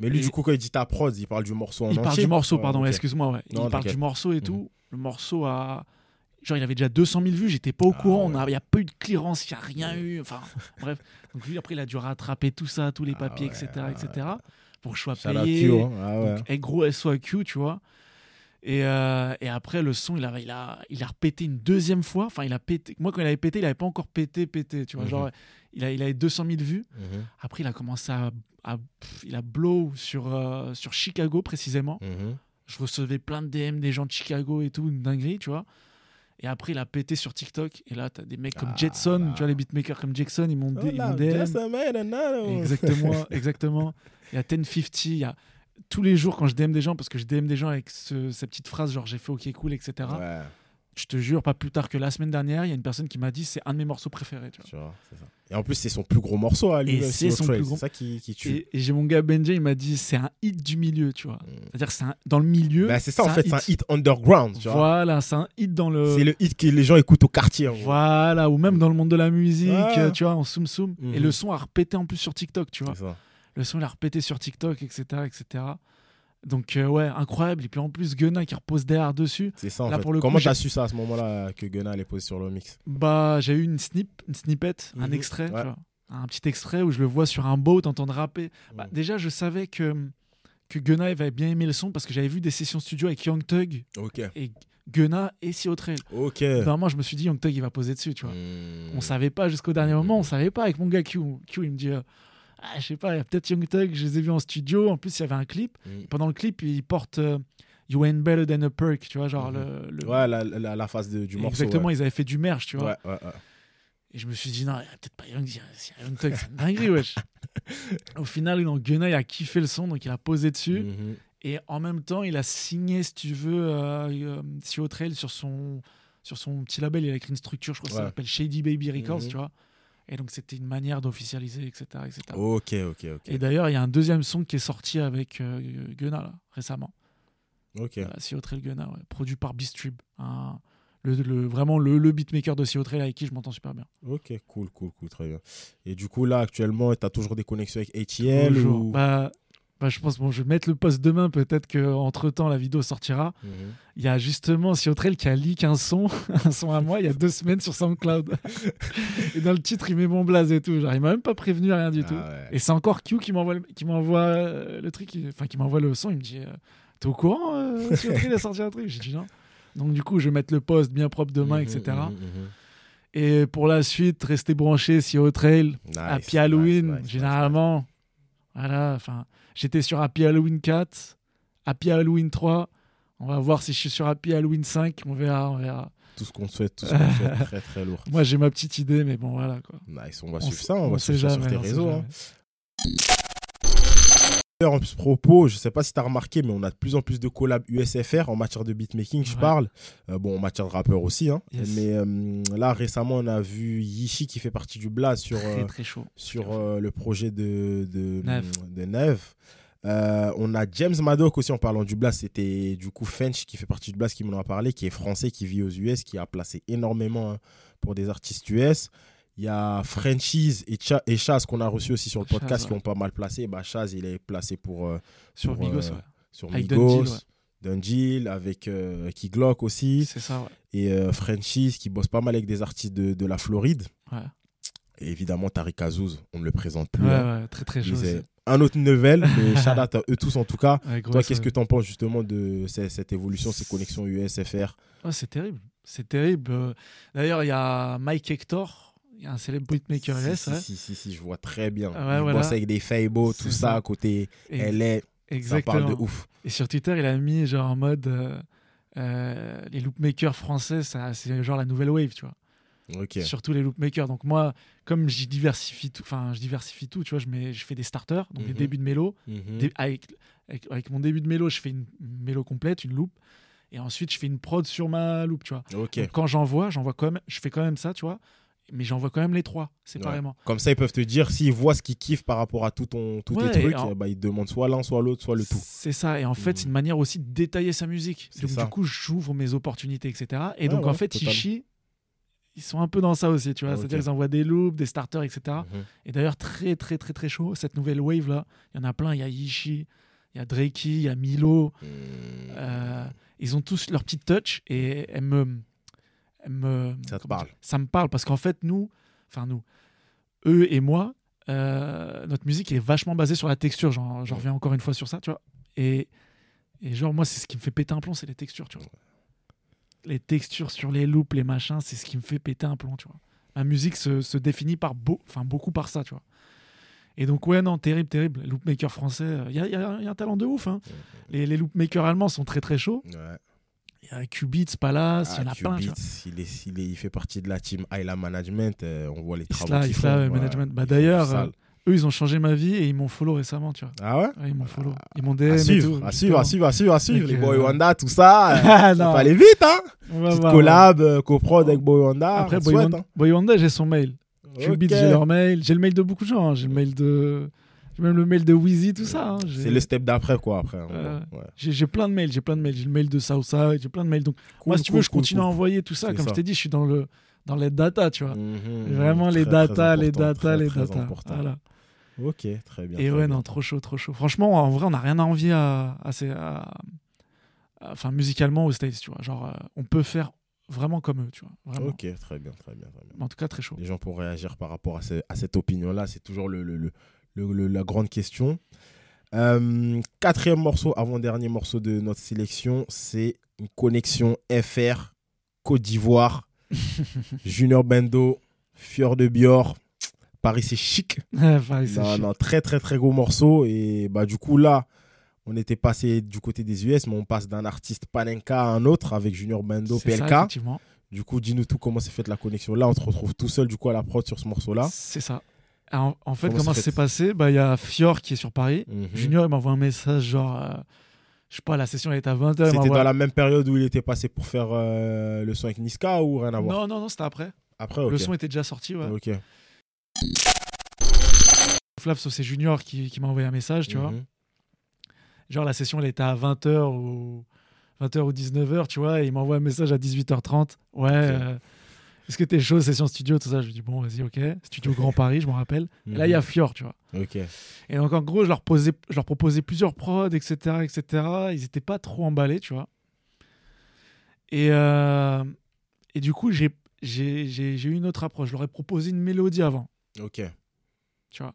Mais lui, Et- du coup, quand il dit ta prod, il parle du morceau en il entier. parle du morceau, Ouais, pardon, excuse-moi. Ouais. Non, il parle du morceau et Mhm. tout. Le morceau a. Genre, il avait déjà 200 000 vues, j'étais pas au Ah courant, ouais. a- il n'y a pas eu de clearance, il n'y a rien eu. Enfin, bref. Donc, lui, après, il a dû rattraper tout ça, tous les Ah papiers, ouais, etc., etc. Pour que je sois payé. Q, hein. Ah ouais. Donc, et gros SOAQ, tu vois. Et, euh, et après, le son, il a, il, a, il a repété une deuxième fois. Enfin, il a pété. Moi, quand il avait pété, il avait pas encore pété, pété. Tu vois, Mhm. genre, il, a, il avait 200 000 vues. Mhm. Après, il a commencé à. à- pff, il a blow sur, euh, sur Chicago, précisément. Mhm. Je recevais plein de DM des gens de Chicago et tout, une dinguerie, tu vois. Et après, il a pété sur TikTok. Et là, t'as des mecs comme Ah Jetson, là. tu vois, les beatmakers comme Jackson, ils m'ont Oh DM. Exactement, exactement. Il y a 1050, il y a tous les jours quand je DM des gens, parce que je DM des gens avec ce- cette petite phrase genre j'ai fait ok cool, etc. Ouais, Je te jure, pas plus tard que la semaine dernière, il y a une personne qui m'a dit c'est un de mes morceaux préférés. Tu vois. tu vois, c'est ça. Et en plus, c'est son plus gros morceau à lui. Et même, c'est son plus gros- ça qui, qui tue. Et, et j'ai mon gars Benji, il m'a dit c'est un hit du milieu, tu vois. Mm. C'est-à-dire c'est dans le milieu. Bah, c'est ça, en fait, c'est un hit underground. Tu vois. Voilà, c'est un hit dans le. C'est le hit que les gens écoutent au quartier. Voilà, ou même dans le monde de la musique, tu vois, en soum soum. Et le son a repété en plus sur TikTok, tu vois. C'est ça. Le son, il a repété sur TikTok, etc. etc. Donc, euh, ouais, incroyable. Et puis en plus, Gunna qui repose derrière dessus. C'est ça, en Là, fait. pour le Comment t'as su ça à ce moment-là que Gunna allait poser sur le mix Bah, j'ai eu une snip, une snippet, un Mhm. extrait, Ouais. tu vois. Un petit extrait où je le vois sur un boat en train de rapper. Bah, Mhm. déjà, je savais que, que Gunna il avait bien aimé le son parce que j'avais vu des sessions studio avec Young Thug Ok. et Gunna et Sio Trail. Ok. Vraiment, je me suis dit, Young Thug, il va poser dessus, tu vois. Hmm. On savait pas jusqu'au dernier moment, on savait pas avec mon gars Q. Q, il me dit, euh, ah, je sais pas, il y a peut-être Young Thug, je les ai vus en studio. En plus, il y avait un clip. Hmm. Pendant le clip, il porte euh, You ain't better than a perk, tu vois, genre Mhm. le. le- Ouais, la, la, la phase de- du morceau. Exactement, ouais. ils avaient fait du merch, tu vois. Ouais, ouais, ouais. Et je me suis dit, non, il y a peut-être pas Young, Young Thug, c'est dinguerie, wesh. Au final, non, Gunna, il a kiffé le son, donc il a posé dessus. Mhm. Et en même temps, il a signé, si tu veux, euh, euh, Trail sur son, sur son petit label. Il a écrit une structure, je crois que ça s'appelle Shady Baby Records, Mhm. tu vois. Et donc, c'était une manière d'officialiser, etc. etc. Ok, ok, ok. Et d'ailleurs, il y a un deuxième son qui est sorti avec euh, Gunna, là, récemment. Ok. Sio Trail Gunna, ouais, produit par Beastrib. le, le- vraiment le, le beatmaker de Sio Trail avec qui je m'entends super bien. Ok, cool, cool, cool, très bien. Et du coup, là, actuellement, tu as toujours des connexions avec ATL Toujours. ou... Bah, bah, je pense, bon, je vais mettre le post demain, peut-être qu'entre temps la vidéo sortira. Mhm. Il y a justement Siotrel qui a leak un son, un son à moi, il y a deux semaines sur SoundCloud. et dans le titre, il met mon blaze et tout. Genre, il m'a même pas prévenu, rien du Ah tout. ouais. Et c'est encore Q qui m'envoie le, euh, le truc, enfin qui m'envoie le son. Il me dit euh, T'es au courant euh, Siotrel a sorti un truc? J'ai dit non. Donc du coup, je vais mettre le post bien propre demain, Mhm, etc. mhm. Et pour la suite, restez branchés Sio Trail, Nice, Happy Halloween, nice, nice, généralement. Voilà, enfin, j'étais sur Happy Halloween 4, Happy Halloween 3. On va voir si je suis sur Happy Halloween 5. On verra, on verra. Tout ce qu'on souhaite, tout ce qu'on souhaite, très très lourd. Moi, j'ai ma petite idée, mais bon, voilà quoi. Nice, on va On suivre ça, on, va suivre ça sur jamais, tes on sait réseaux. En plus, propos, je sais pas si tu as remarqué, mais on a de plus en plus de collabs USFR en matière de beatmaking, je Ouais. parle. Euh, bon, en matière de rappeur aussi. hein. Yes. Mais euh, là, récemment, on a vu Yishi qui fait partie du Blast sur, Très euh, très chaud. sur le projet de, de. Euh, on a James Maddock aussi en parlant du Blast. C'était du coup Fench qui fait partie du Blast qui m'en a parlé, qui est français, qui vit aux US, qui a placé énormément hein, pour des artistes US. Il y a Frenchies et, Cha et Chaz qu'on a reçu aussi sur le Chaz, podcast qui ont pas mal placé. Bah, Chaz, il est placé pour, euh, Sur pour, Migos, euh, ouais. sur Avec Migos. Dungeon, avec euh, Key Glock aussi. C'est ça, ouais. Et euh, Frenchies qui bosse pas mal avec des artistes de, de la Floride. Ouais, Et évidemment, Tariq Azouz, on ne le présente plus. ouais, hein. ouais, très très chaud. un autre level, mais shout out à eux tous en tout cas. Ouais, gros, Toi, qu'est-ce que tu en penses justement de cette évolution, ces connexions US-FR c'est terrible. C'est terrible. Euh, D'ailleurs, il y a Mike Hector, il y a un célèbre beatmaker si, US. si, ouais. si, si, si, je vois très bien. Ouais, il voilà. bosse avec des Fabo, tout ça, ça. à côté Et- LA, ça Exactement. parle de ouf. Et sur Twitter, il a mis genre en mode euh, euh, les loopmakers français, ça, c'est genre la nouvelle wave, tu vois. Surtout les loopmakers. Donc moi, comme je diversifie tout, enfin je diversifie tout, tu vois, je mets, je fais des starters, donc des Mhm. débuts de mélo. Mhm. Dé- avec, avec, avec mon début de mélo, je fais une mélo complète, une loop, et ensuite je fais une prod sur ma loop, tu vois. Donc, quand j'envoie, j'envoie quand même, je fais quand même ça, tu vois, mais j'envoie quand même les trois séparément. Comme ça, ils peuvent te dire s'ils voient ce qu'ils kiffent par rapport à tout ton, tous Ouais, tes trucs, en- ben, ils te demandent soit l'un, soit l'autre, soit le tout. C'est ça. Et en fait, c'est une manière aussi de détailler sa musique. Donc, ça. du coup, j'ouvre mes opportunités, etc. Et Ouais, donc, en fait, totalement. Ishi, ils sont un peu dans ça aussi, tu vois. Ok. C'est-à-dire, ils envoient des loops, des starters, etc. Mhm. Et d'ailleurs, très, très, très, très chaud. Cette nouvelle wave là, il y en a plein. Il y a Ishi, il y a Drakey, il y a Milo. Mhm. Euh, ils ont tous leur petite touch et elles me. Me Ça te parle. Ça me parle parce qu'en fait, nous, enfin, nous, eux et moi, euh, notre musique est vachement basée sur la texture. J'en reviens encore une fois sur ça, tu vois. Et, et genre, moi, c'est ce qui me fait péter un plomb, c'est les textures, tu vois. Les textures sur les loops, les machins, c'est ce qui me fait péter un plomb, tu vois. Ma musique se, se définit par beau, enfin, beaucoup par ça, tu vois. Et donc, ouais, non, terrible, terrible. Les loopmakers français, il y a, y a- y a un talent de ouf. Hein. Les, les loopmakers allemands sont très, très chauds. Ouais. Il y a Qubits, Palace, il y en Ah, a plein. vois. Qubits, il, est, il, est- il fait partie de la team Ayla Management. euh, on voit les travaux Isla, Isla, font. ouais, ouais, management. Bah, d'ailleurs, sale. Eux, ils ont changé ma vie et ils m'ont follow récemment, tu vois. ah ouais? Ouais, ils m'ont follow. Ils m'ont DM à et suivre, tout, à suivre, à suivre, à suivre, à suivre. Donc, Les euh, Boy Wanda, tout ça. euh, Ah, non. peut aller vite, hein Petite collab, euh, coprod avec Boy Wanda. Après, on Boy, souhaite, Wanda, hein. Boy Wanda, j'ai son mail. Qubits, Ok. j'ai leur mail. J'ai le mail de beaucoup de gens. hein. J'ai le mail de. J'ai même le mail de Wheezy, tout ça. hein. C'est le step d'après, quoi, après. Euh, Ouais. J'ai j'ai plein de mails, j'ai plein de mails. J'ai le mail de Southside, j'ai plein de mails. Donc, moi, Cool, si tu cool, veux, je continue à envoyer tout ça. Comme ça. je t'ai dit, je suis dans, le, dans les data, tu vois. Mhm. Vraiment, les data, les data, très, les très data. important. Voilà. Ok, très bien. Et ouais, bien. non, trop chaud, trop chaud. Franchement, en vrai, on n'a rien à envier à, à ces- à- à- enfin, musicalement aux States, tu vois. Genre, euh, on peut faire vraiment comme eux, tu vois. Vraiment. Ok, très bien, très bien, très bien. Mais En tout cas, très chaud. Les gens pour réagir par rapport à, ce- à cette opinion-là, c'est toujours le, le- le- le- le- la grande question. Euh, quatrième morceau, avant-dernier morceau de notre sélection, c'est une connexion FR, Côte d'Ivoire, Junior Bendo, Fior de Bior. Paris, c'est chic. Enfin, c'est Non, chic. non, très, très, très gros morceau. Et bah, du coup, là, on était passé du côté des US, mais on passe d'un artiste Panenka à un autre avec Junior Bendo, C'est PLK. du coup, dis-nous tout comment s'est faite la connexion. Là, on se retrouve tout seul, du coup, à la prod sur ce morceau-là. C'est ça. En, en fait, Comment comment ça s'est passé? Bah, Il y a Fior qui est sur Paris. Mhm. Junior, il m'envoie un message genre. euh, je sais pas, la session elle était à 20h. C'était dans la même période où il était passé pour faire euh, le son avec Niska ou rien à voir? Non, non, non, c'était après. Après, ok. Le son était déjà sorti, ouais. Ok. Flav, c'est Junior qui, qui m'a envoyé un message, tu vois. Mhm. Genre, la session, elle était à 20h ou 20h ou 19h, tu vois, et il m'envoie un message à 18h30. Ouais. euh, Est-ce que t'es chaud, session studio, tout ça? Je lui dis, bon, vas-y, ok. Studio Grand Paris, je m'en rappelle. Là, il y a Fior, tu vois. Ok. Et donc, en gros, je leur, posais, je leur proposais plusieurs prods, etc., etc. Ils n'étaient pas trop emballés, tu vois. Et, euh, et du coup, j'ai eu une autre approche. Je leur ai proposé une mélodie avant, Ok. tu vois.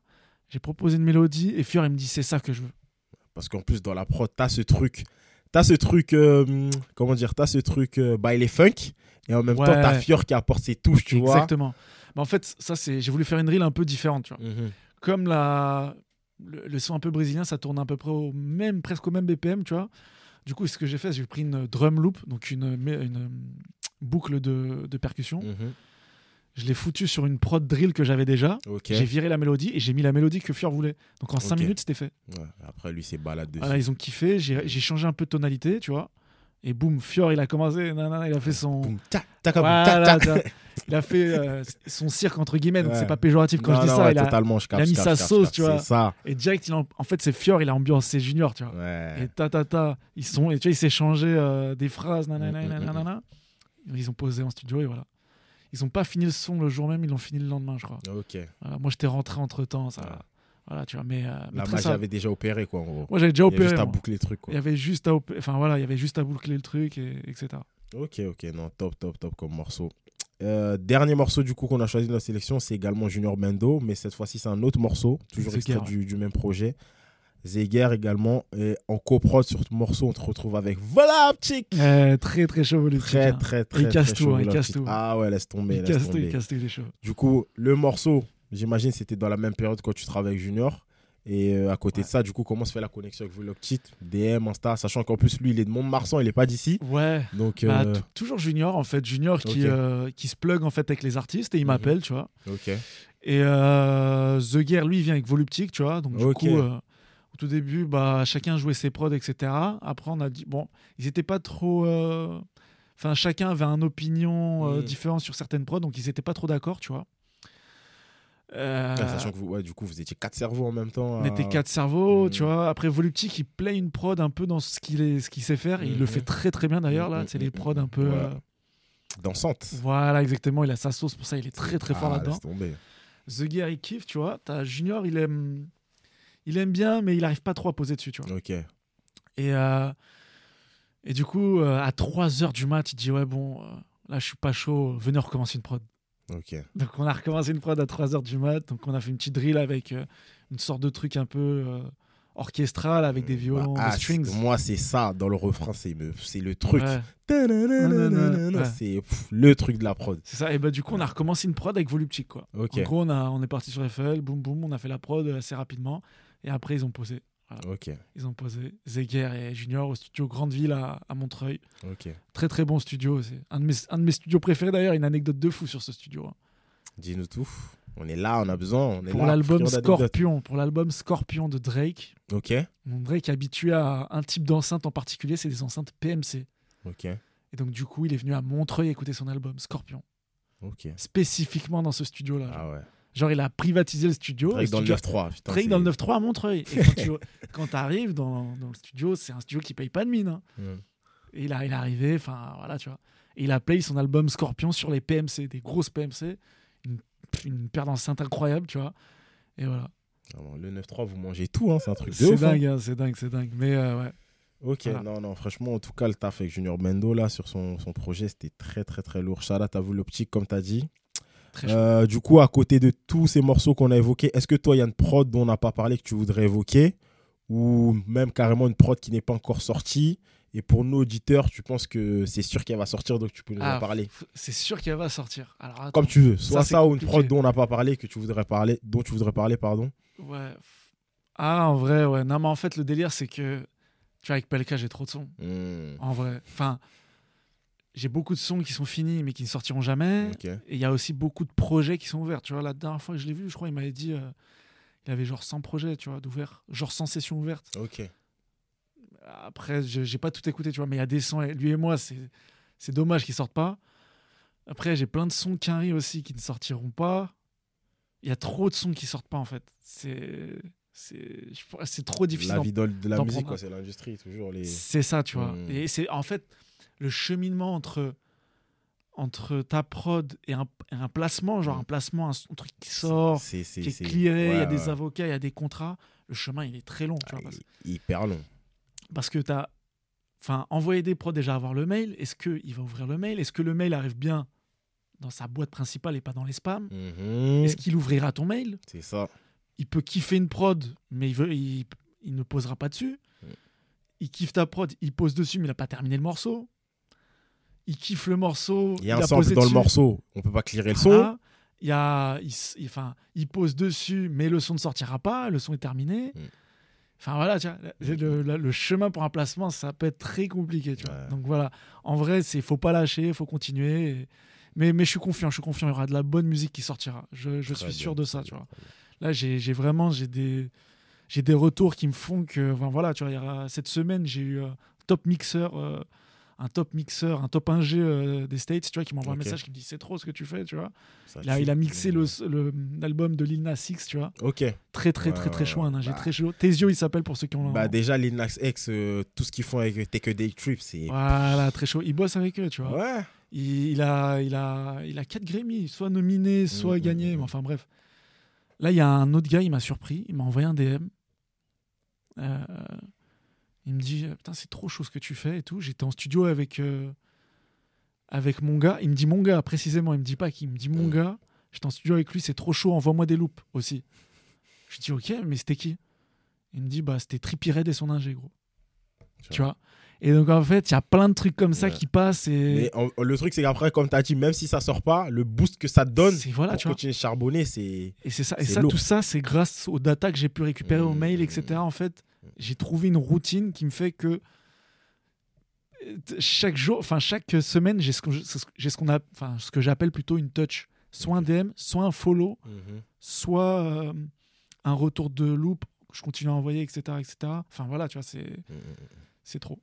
J'ai proposé une mélodie et Fior, il me dit, c'est ça que je veux. Parce qu'en plus, dans la prod, t'as ce truc. T'as ce truc. euh, comment dire T'as ce truc euh, by les funk. Et en même Ouais. temps, t'as Fior qui apporte ses touches, tu vois. Exactement. Mais en fait, ça, c'est. J'ai voulu faire une drill un peu différente, tu vois. Mhm. Comme la, le, le son un peu brésilien, ça tourne à peu près au même, presque au même BPM, tu vois. Du coup, ce que j'ai fait, j'ai pris une drum loop, donc une, une, boucle de, de percussion. Mhm. Je l'ai foutu sur une prod drill que j'avais déjà. J'ai viré la mélodie et j'ai mis la mélodie que Fior voulait. Donc en 5 Ok. minutes, c'était fait. Ouais, Après, lui, c'est balade dessus. Voilà, ils ont kiffé. J'ai j'ai changé un peu de tonalité, tu vois. Et boum, Fior, il a commencé. nanana, il a fait son. Boum, Voilà, tu vois. il a fait euh, son cirque entre guillemets, donc Ouais. c'est pas péjoratif quand Non, je dis non, ça. ouais, il, a, totalement, je capte, il a mis je sa capte, sauce, capte, tu vois. Ça. et direct, il en, en fait, c'est Fior, il a ambiancé Junior, tu vois. Ouais. Et ta ta ta, ils sont, et tu vois, il s'est changé euh, des phrases, nanana, Mm, mm, nanana, nanana. Ils ont posé en studio et voilà. Ils ont pas fini le son le jour même, ils l'ont fini le lendemain, je crois. Ok. Voilà, moi, j'étais rentré entre temps, ça. Ouais. Voilà, tu vois, mais. euh, mais La magie avait déjà opéré, quoi, en gros. Moi, j'avais déjà Il y a opéré. juste à boucler le truc, quoi. Il y avait juste à, enfin voilà, il y avait juste à boucler le truc, et, etc. Ok, ok, non, top, top, top comme morceau. Euh, dernier morceau du coup qu'on a choisi de la sélection, c'est également Junior Bendo, mais cette fois-ci c'est un autre morceau, toujours extrait du, du même projet. Zeger également, et en coprod sur ce morceau, on te retrouve avec Voilà, chic Euh, très très chaud, le Très, hein. très, Il très, très casse tout, chaud, hein, il casse tout. Ah ouais, laisse tomber, Il laisse casse tout, il casse tout, il est chaud. Du coup, le morceau, j'imagine c'était dans la même période quand tu travailles avec Junior. Et euh, à côté de ça, du coup, comment se fait la connexion avec Voloptit DM, Insta, sachant qu'en plus, lui, il est de Mont-de-Marsan, il est pas d'ici. Ouais. Donc, Bah, euh, toujours Junior en fait, Junior qui, euh, qui se plug en fait avec les artistes et il Mhm. m'appelle, tu vois. ok. Et The Gear, lui, il vient avec Voluptic, tu vois. Donc du coup, au tout début, bah, chacun jouait ses prods, etc. Après, on a dit, bon, ils étaient pas trop... Enfin, chacun avait une opinion Mhm. différente sur certaines prods, donc ils étaient pas trop d'accord, tu vois. Euh, sachant que vous, ouais, du coup, vous étiez quatre cerveaux en même temps. on à- était quatre cerveaux, Mhm. tu vois. Après, Voluptic, il play une prod un peu dans ce qu'il qu'il sait faire. et il le Mhm. fait très très bien d'ailleurs, là. Mhm, C'est les prods un peu... ouais. euh, Dansante. Voilà, exactement. Il a sa sauce pour ça. Il est très très fort Ah, là-dedans. The Gear, il kiffe, tu vois. T'as Junior, il aime, il aime bien, mais il arrive pas trop à poser dessus, tu vois. Ok. Et, euh, et du coup, euh, à 3h du mat, il dit Ouais, bon, là, je suis pas chaud. Venez, on recommence une prod. Ok. Donc, on a recommencé une prod à 3h du mat. Donc, on a fait une petite drill avec euh, une sorte de truc un peu euh, orchestral avec des violons, Bah, ah, des strings. Moi, c'est ça dans le refrain, c'est le truc. Ouais, Ta-na-na-na-na-na, Ouais. C'est le truc de la prod. c'est ça. Et bah, du coup, on a recommencé une prod avec Voluptic, quoi. Ok. En gros, on, a, on est parti sur FL, boum boum, on a fait la prod assez rapidement. Et après, ils ont posé. Ok. Ils ont posé Zeger et Junior au studio Grande Ville à, à Montreuil. Ok. Très très bon studio. C'est un de mes, un de mes studios préférés d'ailleurs. Une anecdote de fou sur ce studio. hein. Dis-nous tout. On est là, on a besoin. On est Pour là, l'album. Scorpion, pour l'album Scorpion de Drake. Ok. Donc Drake est habitué à un type d'enceinte en particulier, c'est des enceintes PMC. Ok. Et donc du coup, il est venu à Montreuil écouter son album Scorpion, Ok. spécifiquement dans ce studio-là. genre. Ah ouais. Genre, il a privatisé le studio. Drake le dans le studio- 9-3. putain, Drake c'est- dans le 9-3 à Montreuil. Et quand tu quand arrives dans, dans le studio, c'est un studio qui paye pas de mine. hein. Et il, a, il est arrivé, enfin voilà, tu vois. Et il a play son album Scorpion sur les PMC, des grosses PMC, une, une paire d'enceintes incroyable, tu vois. Et voilà. Ah Le 9-3, vous mangez tout, hein, c'est un truc de C'est ouf. hein. dingue, hein, c'est dingue, c'est dingue. Mais euh, ouais. Ok, Voilà. non, non, franchement, en tout cas, le taf avec Junior Bendo, là, sur son, son projet, c'était très, très, très lourd. Out à vous, l'optique, comme tu as dit. Euh, du coup, à côté de tous ces morceaux qu'on a évoqués, est-ce que toi, il y a une prod dont on n'a pas parlé que tu voudrais évoquer Ou même carrément une prod qui n'est pas encore sortie? Et pour nos auditeurs, tu penses que c'est sûr qu'elle va sortir, donc tu peux nous en Ah, parler? C'est sûr qu'elle va sortir. Alors, attends. Comme tu veux. Soit ça, ou une prod dont on n'a pas parlé, que tu voudrais parler, dont tu voudrais parler, pardon. Ouais. Ah, en vrai, ouais. Non, mais en fait, le délire, c'est que, tu vois, avec Pelka, j'ai trop de sons. Hmm, En vrai. Enfin, j'ai beaucoup de sons qui sont finis, mais qui ne sortiront jamais. Et il y a aussi beaucoup de projets qui sont ouverts. Tu vois, la dernière fois que je l'ai vu, je crois, il m'avait dit. euh, il avait genre 100 projets, tu vois, d'ouverts. Genre 100 sessions ouvertes. Ok. Après, je j'ai pas tout écouté, tu vois, mais il y a des sons, lui et moi, c'est c'est dommage qu'ils sortent pas. Après, j'ai plein de sons Quinry aussi qui ne sortiront pas. Il y a trop de sons qui sortent pas, en fait. C'est c'est trop difficile. La vie de, la musique, c'est l'industrie, toujours les. C'est ça, tu vois. Mm. Et c'est en fait le cheminement entre entre ta prod et un, et un placement, genre Mm. un placement, un, un truc qui sort, qui est clearé, il y a des ouais. avocats, il y a des contrats, le chemin il est très long, tu Ah, vois, hyper long. parce que tu as enfin, envoyé des prods déjà avoir le mail, est-ce qu'il va ouvrir le mail? Est-ce que le mail arrive bien dans sa boîte principale et pas dans les spams? Mhm. Est-ce qu'il ouvrira ton mail? C'est ça. il peut kiffer une prod, mais il, veut, il, il ne posera pas dessus. Mm. Il kiffe ta prod, il pose dessus, mais il n'a pas terminé le morceau. Il kiffe le morceau. Il y a un sample dans le morceau. On peut pas clearer le son. Voilà. Il, y a, il, s- il- enfin, il pose dessus, mais le son ne sortira pas, le son est terminé. Mm. Enfin voilà, tu vois, le, le- le- le chemin pour un placement, ça peut être très compliqué. Tu vois. Ouais. Donc voilà, en vrai, il faut pas lâcher, il faut continuer. et- Mais, mais je suis confiant, je suis confiant, il y aura de la bonne musique qui sortira. Je, suis bien, sûr de ça, tu vois. Là, j'ai vraiment j'ai des, des retours qui me font que. Enfin, voilà, tu vois, il y aura- cette semaine, j'ai eu un top mixeur, euh, un top mixeur, un top ingé euh, des States, tu vois, qui m'envoie un message qui me dit c'est trop ce que tu fais, tu vois. Ça Il a, tue. il a mixé le- le- l'album de Lil Nas X, tu vois. Ok. Très, très, très, très chaud. J'ai bah. très chaud. Tesio, il s'appelle pour ceux qui ont. Bah déjà, Lil Nas X, euh, tout ce qu'ils font avec Take a Day Trip, c'est. Voilà, très chaud. Il bosse avec eux, tu vois. Ouais. Il, il a, il, a, il a 4 Grammy, soit nominé, soit Mm, gagné. mm, mais mm. enfin bref. Là, il y a un autre gars, il m'a surpris. Il m'a envoyé un DM. Euh, il me dit Putain, c'est trop chaud ce que tu fais et tout. J'étais en studio avec, euh, avec mon gars. Il me dit Mon gars, précisément. Il me dit pas qui. Il me dit Mon gars. J'étais en studio avec lui, c'est trop chaud. Envoie-moi des loops aussi. Je dis Ok, mais c'était qui? Il me dit Bah, c'était Trippie Red et son ingé, gros. Tu Tu vois? Et donc, en fait, il y a plein de trucs comme ça Ouais. qui passent. Et... Mais en- le truc, c'est qu'après, comme tu as dit, même si ça sort pas, le boost que ça te donne voilà, pour tu continuer de charbonner, c'est. Et c'est ça, et ça lourd. tout ça, c'est grâce aux data que j'ai pu récupérer au Mmh. mail, etc. En fait, j'ai trouvé une routine qui me fait que chaque jour, enfin chaque semaine, j'ai ce que j'ai ce qu'on a, enfin ce que j'appelle plutôt une touch, soit un DM, soit un follow, Mhm. soit euh, un retour de loop je continue à envoyer, etc., etc. Enfin voilà, tu vois, c'est Mhm. c'est trop.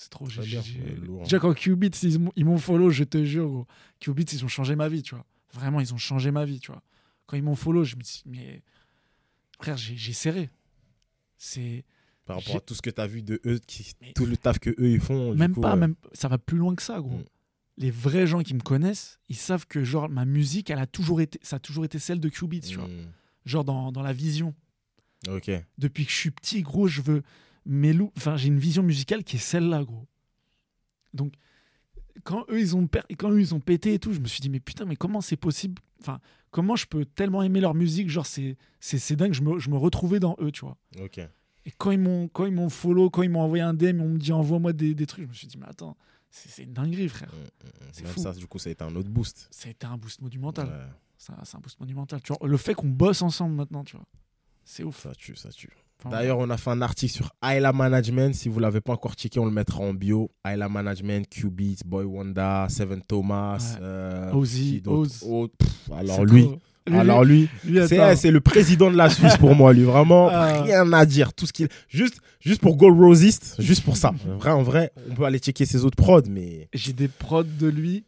C'est trop. J'ai- bien, j'ai- ouais, lourd, hein. Déjà, quand Qubits, ils m'ont- follow, je te jure, gros. Qubits, ils ont changé ma vie, tu vois. Vraiment, ils ont changé ma vie, tu vois. Quand ils m'ont follow, je me dit, mais frère, j'ai j'ai serré. C'est Par rapport J'ai- à tout ce que tu as vu de eux, qui- Mais- tout le taf que eux ils font. du même coup, pas, euh, même ça va plus loin que ça, gros. Mm. Les vrais gens qui me connaissent, ils savent que genre ma musique, elle a toujours été, ça a toujours été celle de Qubits, tu vois. mhm. Genre dans, dans la vision. Ok. Depuis que je suis petit, gros, je veux loups. Enfin, j'ai une vision musicale qui est celle-là, gros. Donc, quand eux, ils ont, per- quand eux, ils ont pété et tout, je me suis dit, mais putain, mais comment c'est possible? Enfin, comment je peux tellement aimer leur musique? Genre, c'est, c'est, c'est dingue, je me, je me retrouvais dans eux, tu vois. Ok. Et quand ils m'ont, quand ils m'ont follow, quand ils m'ont envoyé un DM, on me dit, envoie-moi des, des trucs, je me suis dit, mais attends, c'est, c'est une dinguerie, frère. C'est Même fou. ça, du coup, ça a été un autre boost. Ça a été un boost monumental. Ouais, Ça, c'est un boost monumental. Tu vois, le fait qu'on bosse ensemble maintenant, tu vois, c'est ouf. ça tue, ça tue. D'ailleurs, on a fait un article sur Ayla Management. Si vous l'avez pas encore checké, on le mettra en bio. Ayla Management, Q-Beats, Boy Wonder, Seven Thomas. Ouais. euh, Ozzy, Oz. Oh, pff, alors lui, trop- lui, alors lui, lui, c'est le président de la Suisse pour moi, lui. Vraiment, Ah. rien à dire. Tout ce qu'il, juste, juste pour Gold Rosist, juste pour ça. Vrai, en vrai, on peut aller checker ses autres prods, mais J'ai des prods de lui,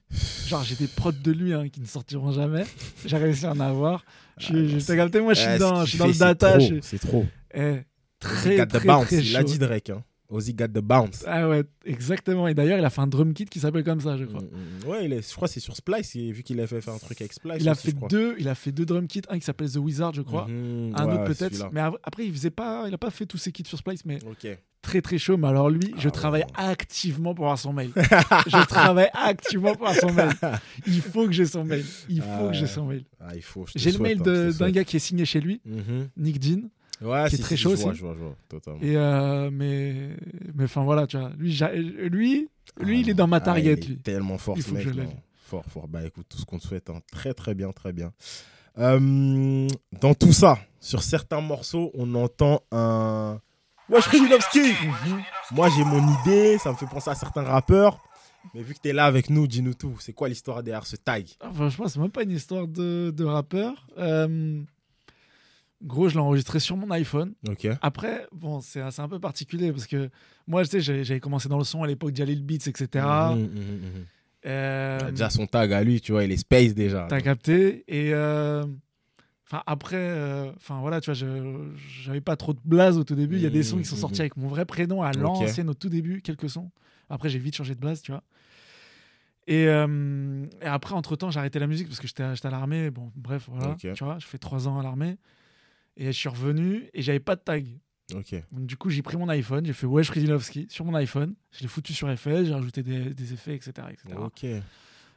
genre j'ai des prods de lui hein, qui ne sortiront jamais. J'ai réussi à en avoir. Je, suis- je- capté, moi je suis dans, je suis dans le data. c'est trop, eh, très, got the très, bounce. très Il a dit Drake. Hein. Ozzy got the bounce. Ah ouais, exactement. Et d'ailleurs, il a fait un drum kit qui s'appelle comme ça, je crois. Mm, mm. Ouais, il est, je crois que c'est sur Splice, vu qu'il a fait, un truc avec Splice. Il a aussi, fait je deux, il a fait deux drum kits, un qui s'appelle The Wizard, je crois. Mhm, Un ouais, autre peut-être, mais après il faisait pas, il a pas fait tous ses kits sur Splice, mais Ok. très très chaud. Mais alors lui, je Ah travaille ouais. activement pour avoir son mail. je travaille activement pour avoir son mail. Il faut que j'ai son mail. Il faut Ah que j'ai ouais. son mail. Ah, il faut. je J'ai le mail hein, je d'un gars qui est signé chez lui, Mhm. Nick Dean. Ouais, qui est très si, chaud je vois, aussi. je vois, je vois, totalement. Et euh, mais mais enfin voilà, tu vois, lui, lui, lui, Ah il est non. dans ma Ah, target. il est lui. tellement fort, Il que mec. je. Fort, fort. Bah écoute, tout ce qu'on te souhaite. hein. Très, très bien, très bien. Euh, dans tout ça, sur certains morceaux, on entend un. Wesh, Rivinovski Mhm. Moi, j'ai mon idée, ça me fait penser à certains rappeurs. Mais vu que tu es là avec nous, dis-nous tout. C'est quoi l'histoire derrière ce tag? Ah, franchement, c'est même pas une histoire de, de rappeur. Euh, gros, je l'ai enregistré sur mon iPhone. Après, bon, c'est un peu particulier parce que moi, tu sais, j'avais commencé dans le son à l'époque Jalil Beats, etc. Mhm, mhm, mhm. Euh, Il a déjà son tag à lui, tu vois, il est space déjà. T'as capté Et euh, enfin après, euh, enfin voilà, tu vois, je- j'avais pas trop de blaze au tout début. Il y a des sons qui sont sortis avec mon vrai prénom à l'ancienne au tout début, quelques sons. Après, j'ai vite changé de blaze, tu vois. Et, euh, et après, entre-temps, j'ai arrêté la musique parce que j'étais à, l'armée. Bon, bref, voilà. Tu vois, je fais trois ans à l'armée. Et je suis revenu et j'avais pas de tag. Ok. Donc, du coup, j'ai pris mon iPhone, j'ai fait Wesh Frizinovski sur mon iPhone. Je l'ai foutu sur FL, j'ai rajouté des, des effets, etc. etc. Ok.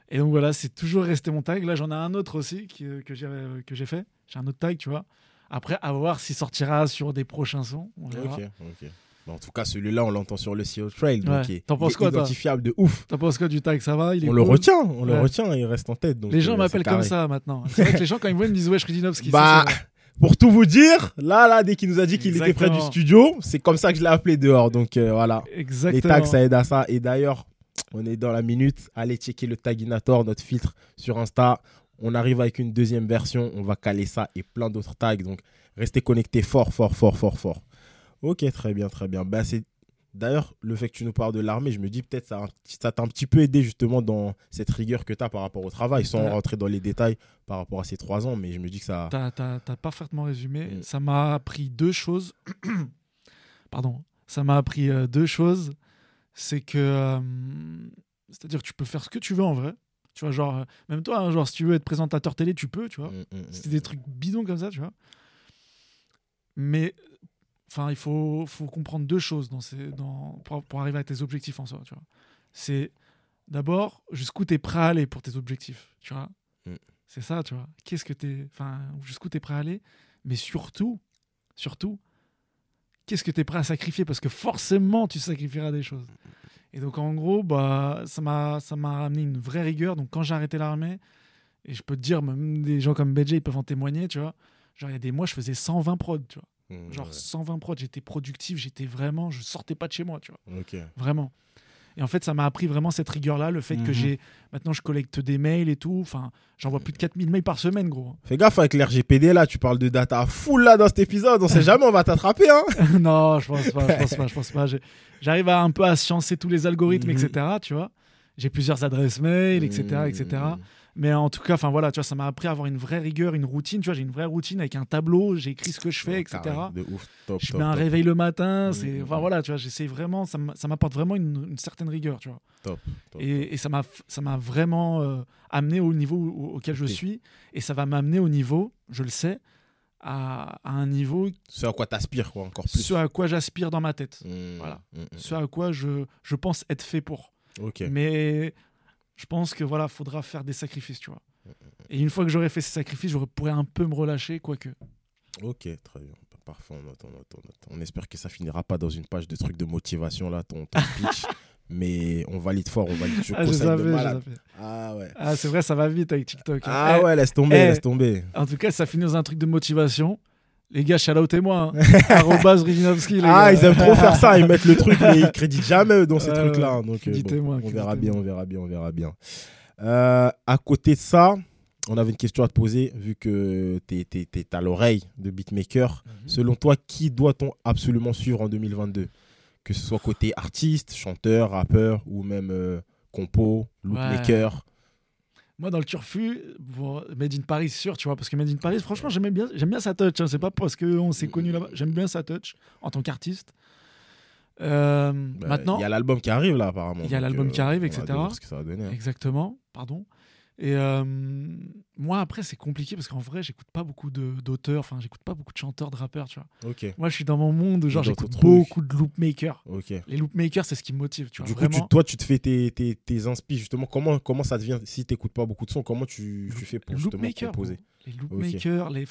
Et donc voilà, c'est toujours resté mon tag. Là, j'en ai un autre aussi qui- que j'ai que j'ai fait. J'ai un autre tag, tu vois. Après, à voir s'il sortira sur des prochains sons. On verra. Ok. Ok. Bon, en tout cas, celui-là, on l'entend sur le CO Trail. Donc, Ouais. T'en penses quoi, identifiable de ouf. T'en penses quoi du tag? Ça va? Il est On le retient, on le retient, il reste en tête. donc, Les gens euh, m'appellent comme ça maintenant. C'est vrai que les gens, quand ils me voient, ils me disent Wesh. Bah, Ça, c'est- pour tout vous dire, là, là, dès qu'il nous a dit qu'il était près du studio, c'est comme ça que je l'ai appelé dehors. Donc euh, voilà, Exactement. les tags, ça aide à ça. Et d'ailleurs, on est dans la minute. Allez checker le Taginator, notre filtre sur Insta. On arrive avec une deuxième version. On va caler ça et plein d'autres tags. Donc restez connectés fort, fort, fort, fort, fort. Ok, très bien, très bien. Ben, c'est D'ailleurs, le fait que tu nous parles de l'armée, je me dis peut-être ça ça t'a un petit peu aidé justement dans cette rigueur que tu as par rapport au travail, sans Ouais. rentrer dans les détails par rapport à ces trois ans, mais je me dis que ça... T'as- t'as parfaitement résumé. Mm. Ça m'a appris deux choses. Pardon. Ça m'a appris euh, deux choses. C'est que. euh, c'est-à-dire que tu peux faire ce que tu veux en vrai. Tu vois, genre, euh, même toi, hein, genre, si tu veux être présentateur télé, tu peux, tu vois. Mm, mm, mm. C'est des trucs bidons comme ça, tu vois. Mais. Enfin, il faut, faut comprendre deux choses dans ces, dans, pour, pour arriver à tes objectifs en soi, tu vois. C'est d'abord jusqu'où tu es prêt à aller pour tes objectifs, tu vois. Mm. C'est ça, tu vois. Qu'est-ce que Enfin, jusqu'où tu es prêt à aller, mais surtout, surtout, qu'est-ce que tu es prêt à sacrifier Parce que forcément, tu sacrifieras des choses. Et donc, en gros, bah, ça m'a ça m'a amené une vraie rigueur. Donc, quand j'ai arrêté l'armée, et je peux te dire, même des gens comme BJ, ils peuvent en témoigner, tu vois. Genre, il y a des mois, je faisais 120 prods, tu vois. Mm, Genre ouais. 120 prods, j'étais productif, j'étais vraiment, je sortais pas de chez moi, tu vois. Ok. Vraiment. Et en fait, ça m'a appris vraiment cette rigueur-là, le fait que j'ai. Maintenant, je collecte des mails et tout. Enfin, j'envoie plus de 4000 mails par semaine, gros. Fais gaffe avec l'RGPD là, tu parles de data full là dans cet épisode, on sait jamais, on va t'attraper hein. non, je pense pas, je pense pas, je pense pas. J'arrive à un peu à sciencer tous les algorithmes, Mhm. etc. Tu vois. J'ai plusieurs adresses mail, etc., etc. Mais en tout cas, enfin voilà, tu vois, ça m'a appris à avoir une vraie rigueur, une routine. Tu vois, j'ai une vraie routine avec un tableau, j'ai écrit ce que je fais, etc. De ouf, top, Je top, mets un top, réveil le matin. C'est, enfin voilà, tu vois, j'essaie vraiment. Ça m'a- ça m'apporte vraiment une, une certaine rigueur, tu vois. top. Et, et ça m'a ça m'a vraiment euh, amené au niveau au- auquel je suis et ça va m'amener au niveau je le sais à, à un niveau Ce à quoi t'aspires quoi, encore plus. ce à quoi j'aspire dans ma tête Mm, Voilà. mm, mm. ce à quoi je, je pense être fait pour mais je pense que voilà faudra faire des sacrifices tu vois Mm, et une fois que j'aurai fait ces sacrifices je pourrais un peu me relâcher quoique Ok, très bien. Parfait, on note, on note, on note. On espère que ça finira pas dans une page de trucs de motivation là, ton, ton speech. mais on valide fort, on valide. Je ah, je conseille savais, je malade. savais. Ah ouais. ah c'est vrai ça va vite avec TikTok hein. Ah Eh, ouais, laisse tomber, eh. laisse tomber. en tout cas ça finit dans un truc de motivation les gars shout out et moi hein. Les Ah, ils aiment trop faire ça, ils mettent le truc, mais ils créditent jamais dans ces trucs-là. ouais. Donc, euh, bon, on verra bien, on verra bien, on verra bien. Euh, à côté de ça, on avait une question à te poser, vu que tu es, à l'oreille de beatmaker. Mhm. Selon toi, qui doit-on absolument suivre en 2022 Que ce soit côté artiste, chanteur, rappeur, ou même euh, compo, loopmaker? Moi, dans le turfu, bon, Made in Paris, sûr, tu vois, parce que Made in Paris, franchement, j'aimais bien, j'aime bien sa touch. hein, c'est pas parce qu'on s'est connu là-bas. J'aime bien sa touch en tant qu'artiste. Euh, Bah, maintenant, Il y a l'album qui arrive là, apparemment. Il y a l'album qui arrive, etc. voir ce que ça va donner. hein. exactement, pardon. Et euh, moi, après, c'est compliqué parce qu'en vrai, j'écoute pas beaucoup d'auteurs, enfin, j'écoute pas beaucoup de chanteurs, de rappeurs, tu vois. Moi, je suis dans mon monde genre, j'écoute beaucoup de loopmakers. ok. Les loopmakers, c'est ce qui me motive, tu vois. Du coup, tu- toi, tu te fais tes, tes, tes inspi, justement. Comment, comment ça devient Si tu n'écoutes pas beaucoup de sons, comment tu, tu fais pour justement composer? Les loopmakers, les,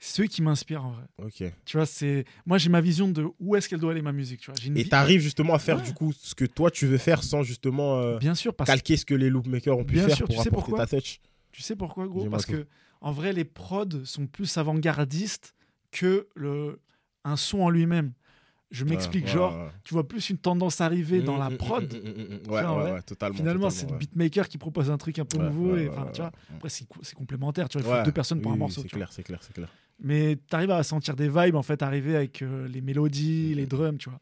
enfin, ceux qui m'inspirent en vrai. Ok. Tu vois, c'est moi j'ai ma vision de où est-ce qu'elle doit aller ma musique. Tu vois, une Et vi- tu arrives justement à faire Ouais. du coup ce que toi tu veux faire sans justement euh, bien sûr parce que calquer ce que les loopmakers ont pu Bien faire sûr, pour tu sais apporter pourquoi ta touch. tu sais pourquoi gros? Parce que en vrai les prods sont plus avant-gardistes que le un son en lui-même. Je m'explique, Ouais, genre, ouais, tu vois plus une tendance arriver dans Mm, la mm, prod. mm, mm, mm, mm. Ouais, vois, ouais, totalement. Finalement, c'est le beatmaker qui propose un truc un peu nouveau. Et, tu vois, après, c'est co- c'est complémentaire. Tu vois, il faut deux personnes pour Oui, un morceau. C'est clair, c'est clair, c'est clair. Mais tu arrives à sentir des vibes, en fait, arriver avec euh, les mélodies, Mm. les drums, tu vois.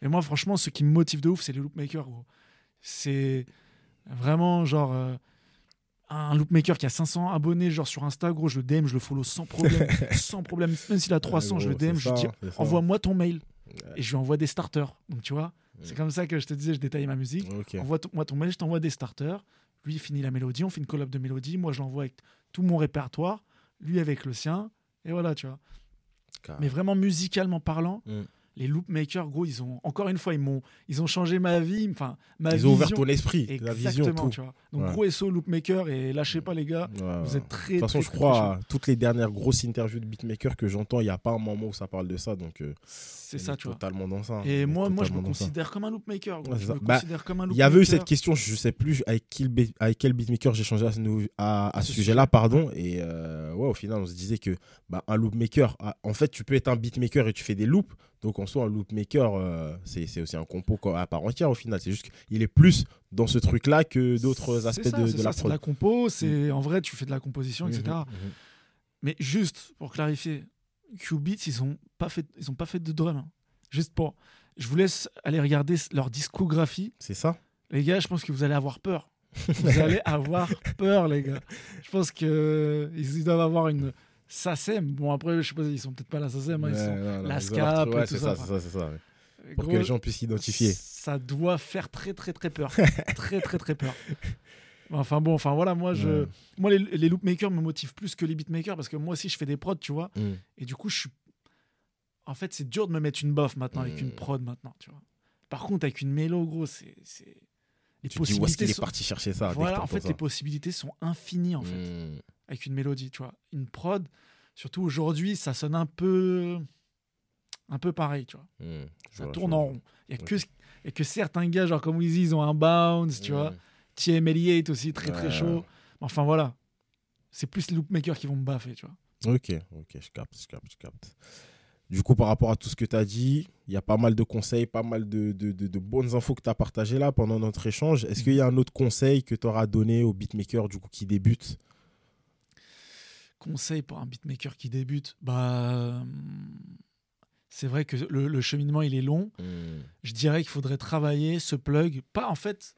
Et moi, franchement, ce qui me motive de ouf, c'est les loopmakers, gros. C'est vraiment genre euh, un loopmaker qui a 500 abonnés, genre sur Insta, gros, je le DM, je le follow sans problème. sans problème. Même s'il a 300, je le Ouais, gros, DM, c'est je lui dis c'est envoie-moi ton mail. Ouais. Et je lui envoie des starters. Donc, tu vois, c'est Mm. comme ça que je te disais, je détaille ma musique. Envoie-moi ton mail, je t'envoie des starters. Lui, il finit la mélodie, on fait une collab de mélodie. Moi, je l'envoie avec tout mon répertoire. Lui, avec le sien. Et voilà, tu vois. Car- Mais vraiment, musicalement parlant, Mm. Les loopmakers, gros, ils ont, encore une fois, ils m'ont, ils ont changé ma vie, enfin, ma Ils vision. ont ouvert ton esprit, la Exactement, vision, tout. tu vois. Donc, Ouais. gros SO loopmaker et lâchez pas, les gars. Ouais, Vous êtes très, De toute façon, très, je crois, très à toutes les dernières grosses interviews de beatmakers que j'entends, il n'y a pas un moment où ça parle de ça. Donc, euh, C'est ça, tu vois. totalement dans ça. Et moi, moi, je me ça. considère comme un loopmaker. gros. Ouais, je me Bah, considère comme un Il y avait eu loopmaker. cette question, je sais plus avec quel, be- avec quel beatmaker j'ai changé à ce, à, à sujet-là, sujet. pardon. Et euh, ouais, au final, on se disait que bah, un loopmaker, ah, en fait, tu peux être un beatmaker et tu fais des loops. Donc en soi, un loopmaker, euh, c'est c'est aussi un compo co- à part entière au final. C'est juste qu'il est plus dans ce truc-là que d'autres C'est aspects ça, de, c'est de ça, la c'est prod. la compo, c'est en vrai, tu fais de la composition, etc. Mhm, mhm. Mais juste pour clarifier, Qbeats, ils ont pas fait, ils ont pas fait de drum. hein. Juste pour, je vous laisse aller regarder leur discographie. C'est ça Les gars, je pense que vous allez avoir peur. Vous allez avoir peur, les gars. Je pense que ils ils doivent avoir une SACEM. Bon après, je sais pas, ils sont peut-être pas la SACEM. hein, ils sont- non, non, la SCAP Ouais, c'est ça, ça, c'est ça, c'est ça. ouais. Pour Gros, que les gens puissent s'identifier. Ça doit faire très très très peur. très très très peur. Enfin bon, enfin voilà, moi je, moi les, les loopmakers me motivent plus que les beatmakers parce que moi aussi je fais des prods, tu vois. Mm. Et du coup, je suis. En fait, c'est dur de me mettre une boffe maintenant avec Mm. une prod maintenant, tu vois. Par contre, avec une mélo, gros, c'est. Les Tu te dis où est-ce qu'il est sont- parti chercher ça Voilà, en fait, les possibilités sont infinies, en fait, Mm. Avec une mélodie, tu vois. Une prod, surtout aujourd'hui, ça sonne un peu. Un peu pareil, tu vois. Mm. Je Ça vois, tourne en rond. Il y a que, a certains gars, genre comme Weezy, ils ont un bounce, tu vois. Mm. TM88 aussi, très très Ouais. chaud. Enfin voilà. C'est plus les loopmakers qui vont me baffer, tu vois. Ok, ok, je capte, je capte, je capte. Du coup, par rapport à tout ce que tu as dit, il y a pas mal de conseils, pas mal de, de- de- de bonnes infos que tu as partagées là pendant notre échange. Est-ce qu'il y a un autre conseil que tu auras donné aux beatmakers du coup, qui débutent? Conseil pour un beatmaker qui débute, bah. hum, C'est vrai que le, le cheminement il est long. Je dirais qu'il faudrait travailler ce plug, pas en fait,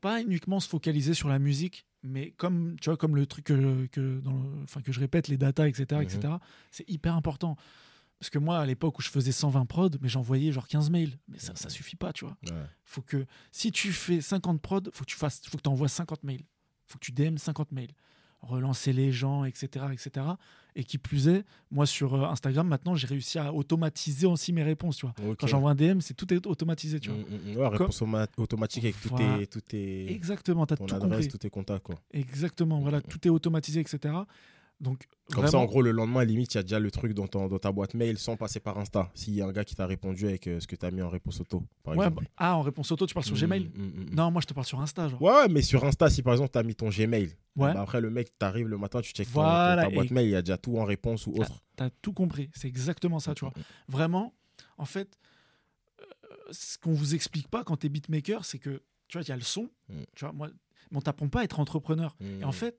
pas uniquement se focaliser sur la musique, mais comme tu vois comme le truc que, que, dans le- enfin, que je répète, les datas, etc., etc. C'est hyper important. Parce que moi, à l'époque où je faisais 120 prod, mais j'envoyais genre 15 mails. Mais ça, ça suffit pas, tu vois. Ouais. faut que si tu fais 50 prod, faut que tu fasses, faut que tu envoies 50 mails. Faut que tu DM 50 mails. Relancer les gens, etc., etc. Et qui plus est, moi sur euh, Instagram maintenant, j'ai réussi à automatiser aussi mes réponses, tu vois. Quand j'envoie un DM, c'est tout est automatisé, tu vois. Mm, mm, mm. Ouais, réponse automa- automatique avec tous Voilà. tes, tous tes- Exactement, t'as ton tout adresse, compris. tous tes contacts. Quoi. Exactement, voilà, tout est automatisé, etc. Donc Comme vraiment, ça, en gros, le lendemain, limite, il y a déjà le truc dans, ton- dans ta boîte mail sans passer par Insta. S'il y a un gars qui t'a répondu avec euh, ce que tu as mis en réponse auto, par ouais, exemple. bah- ah en réponse auto, tu parles sur Mm, Gmail? mm, mm. Non, moi je te parle sur Insta, genre. Ouais, mais sur Insta, si par exemple, tu as mis ton Gmail, Ouais. bah après, le mec t'arrive le matin, tu checkes Voilà, ta boîte et- mail, il y a déjà tout en réponse ou autre. T'as tout compris. C'est exactement ça, tu vois. Vraiment, en fait, euh, ce qu'on vous explique pas quand t'es beatmaker, c'est que, tu vois, il y a le son, tu vois, moi, mais on t'apprend pas à être entrepreneur. Et en fait,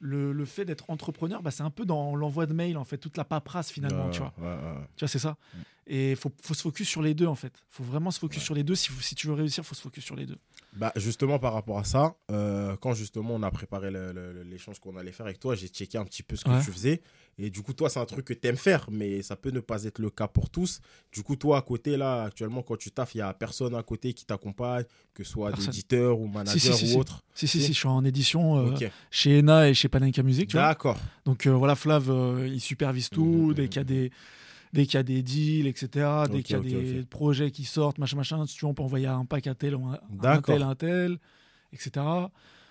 le, le fait d'être entrepreneur, bah, c'est un peu dans l'envoi de mail, en fait, toute la paperasse finalement, Ouais, tu vois. ouais, ouais. Tu vois, c'est ça. Mm. Et faut, faut se focus sur les deux, en fait. faut vraiment se focus sur les deux. Si, si tu veux réussir, faut se focus sur les deux. Bah, justement, par rapport à ça, euh, quand justement on a préparé l'échange qu'on allait faire avec toi, j'ai checké un petit peu ce que tu faisais. Et du coup, toi, c'est un truc que tu aimes faire, mais ça peut ne pas être le cas pour tous. Du coup, toi, à côté, là, actuellement, quand tu taffes, il n'y a personne à côté qui t'accompagne, que ce soit d'éditeur ou manager si, ou si. autre. Si, si, Si. je suis en édition euh, chez ENA et chez Panenka Music, tu vois. d'accord. Donc euh, voilà, Flav, euh, il supervise tout, Mhm, dès mhm, qu'il y a des dès qu'il y a des deals, etc., dès qu'il y a des projets qui sortent, machin, machin, si tu veux, on peut envoyer un pack à tel, ou un, tel, un tel, etc.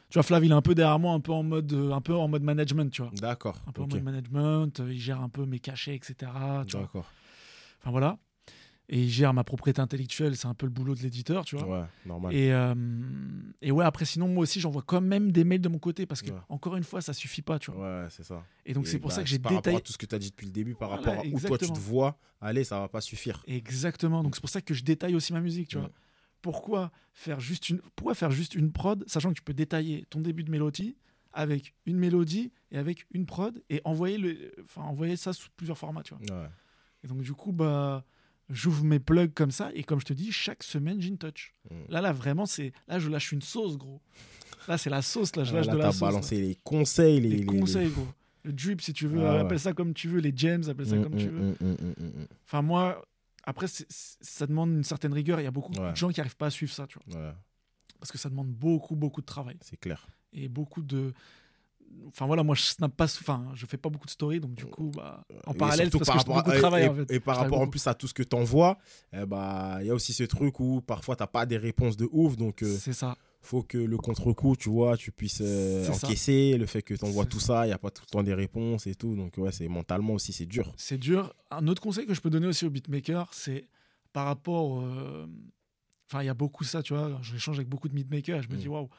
Tu vois, Flav, il est un peu derrière moi, un peu en mode, euh, un peu en mode management, tu vois. D'accord. Un peu en mode management, il gère un peu mes cachets, etc. Tu vois. D'accord. Enfin voilà. Et il gère ma propriété intellectuelle, c'est un peu le boulot de l'éditeur, tu vois. Ouais, normal. Et, euh, et ouais, après, sinon, moi aussi, j'envoie quand même des mails de mon côté parce que, Ouais. encore une fois, ça suffit pas, tu vois. Ouais, c'est ça. Et donc, c'est pour bah, ça que j'ai Par rapport détaillé. à tout ce que tu as dit depuis le début, par Voilà, rapport à où toi tu te exactement. vois, allez, ça va pas suffire. Exactement. Donc c'est pour ça que je détaille aussi ma musique, tu vois. Pourquoi faire juste une pourquoi faire juste une prod sachant que tu peux détailler ton début de mélodie avec une mélodie et avec une prod et envoyer le enfin envoyer ça sous plusieurs formats, tu vois. Et donc du coup bah j'ouvre mes plugs comme ça et comme je te dis chaque semaine j'ai une touch. Mm. Là là vraiment c'est là je lâche une sauce gros. Là c'est la sauce là, je Ah, lâche là, de la sauce. là. balancé les conseils, les, Les, les- conseils gros. Le drip si tu veux, Ah ouais. appelle ça comme tu veux, les gems, appelle ça Mm, comme mm, tu veux. mm, mm, mm, mm, Enfin, moi, après, c'est- c'est- ça demande une certaine rigueur. Il y a beaucoup Ouais. de gens qui n'arrivent pas à suivre ça, tu vois. Ouais, Parce que ça demande beaucoup, beaucoup de travail. c'est clair. et beaucoup de. Enfin voilà, moi je snap pas, enfin je fais pas beaucoup de stories, donc du coup, bah, en Et parallèle, parce que j'ai beaucoup de travail et, en fait. et par Je rapport en plus à tout ce que tu envoies, bah, il y a aussi ce truc où parfois tu n'as pas des réponses de ouf. Donc, euh, C'est ça. faut que le contre-coup, tu vois, tu puisses euh, ça. encaisser le fait que tu envoies tout ça, il n'y a pas tout le temps des réponses et tout. Donc, ouais, c'est mentalement aussi, c'est dur. C'est dur. Un autre conseil que je peux donner aussi aux beatmakers, c'est par rapport. euh, Enfin, il y a beaucoup ça, tu vois. J'échange avec beaucoup de beatmakers et je me Mm. dis, waouh.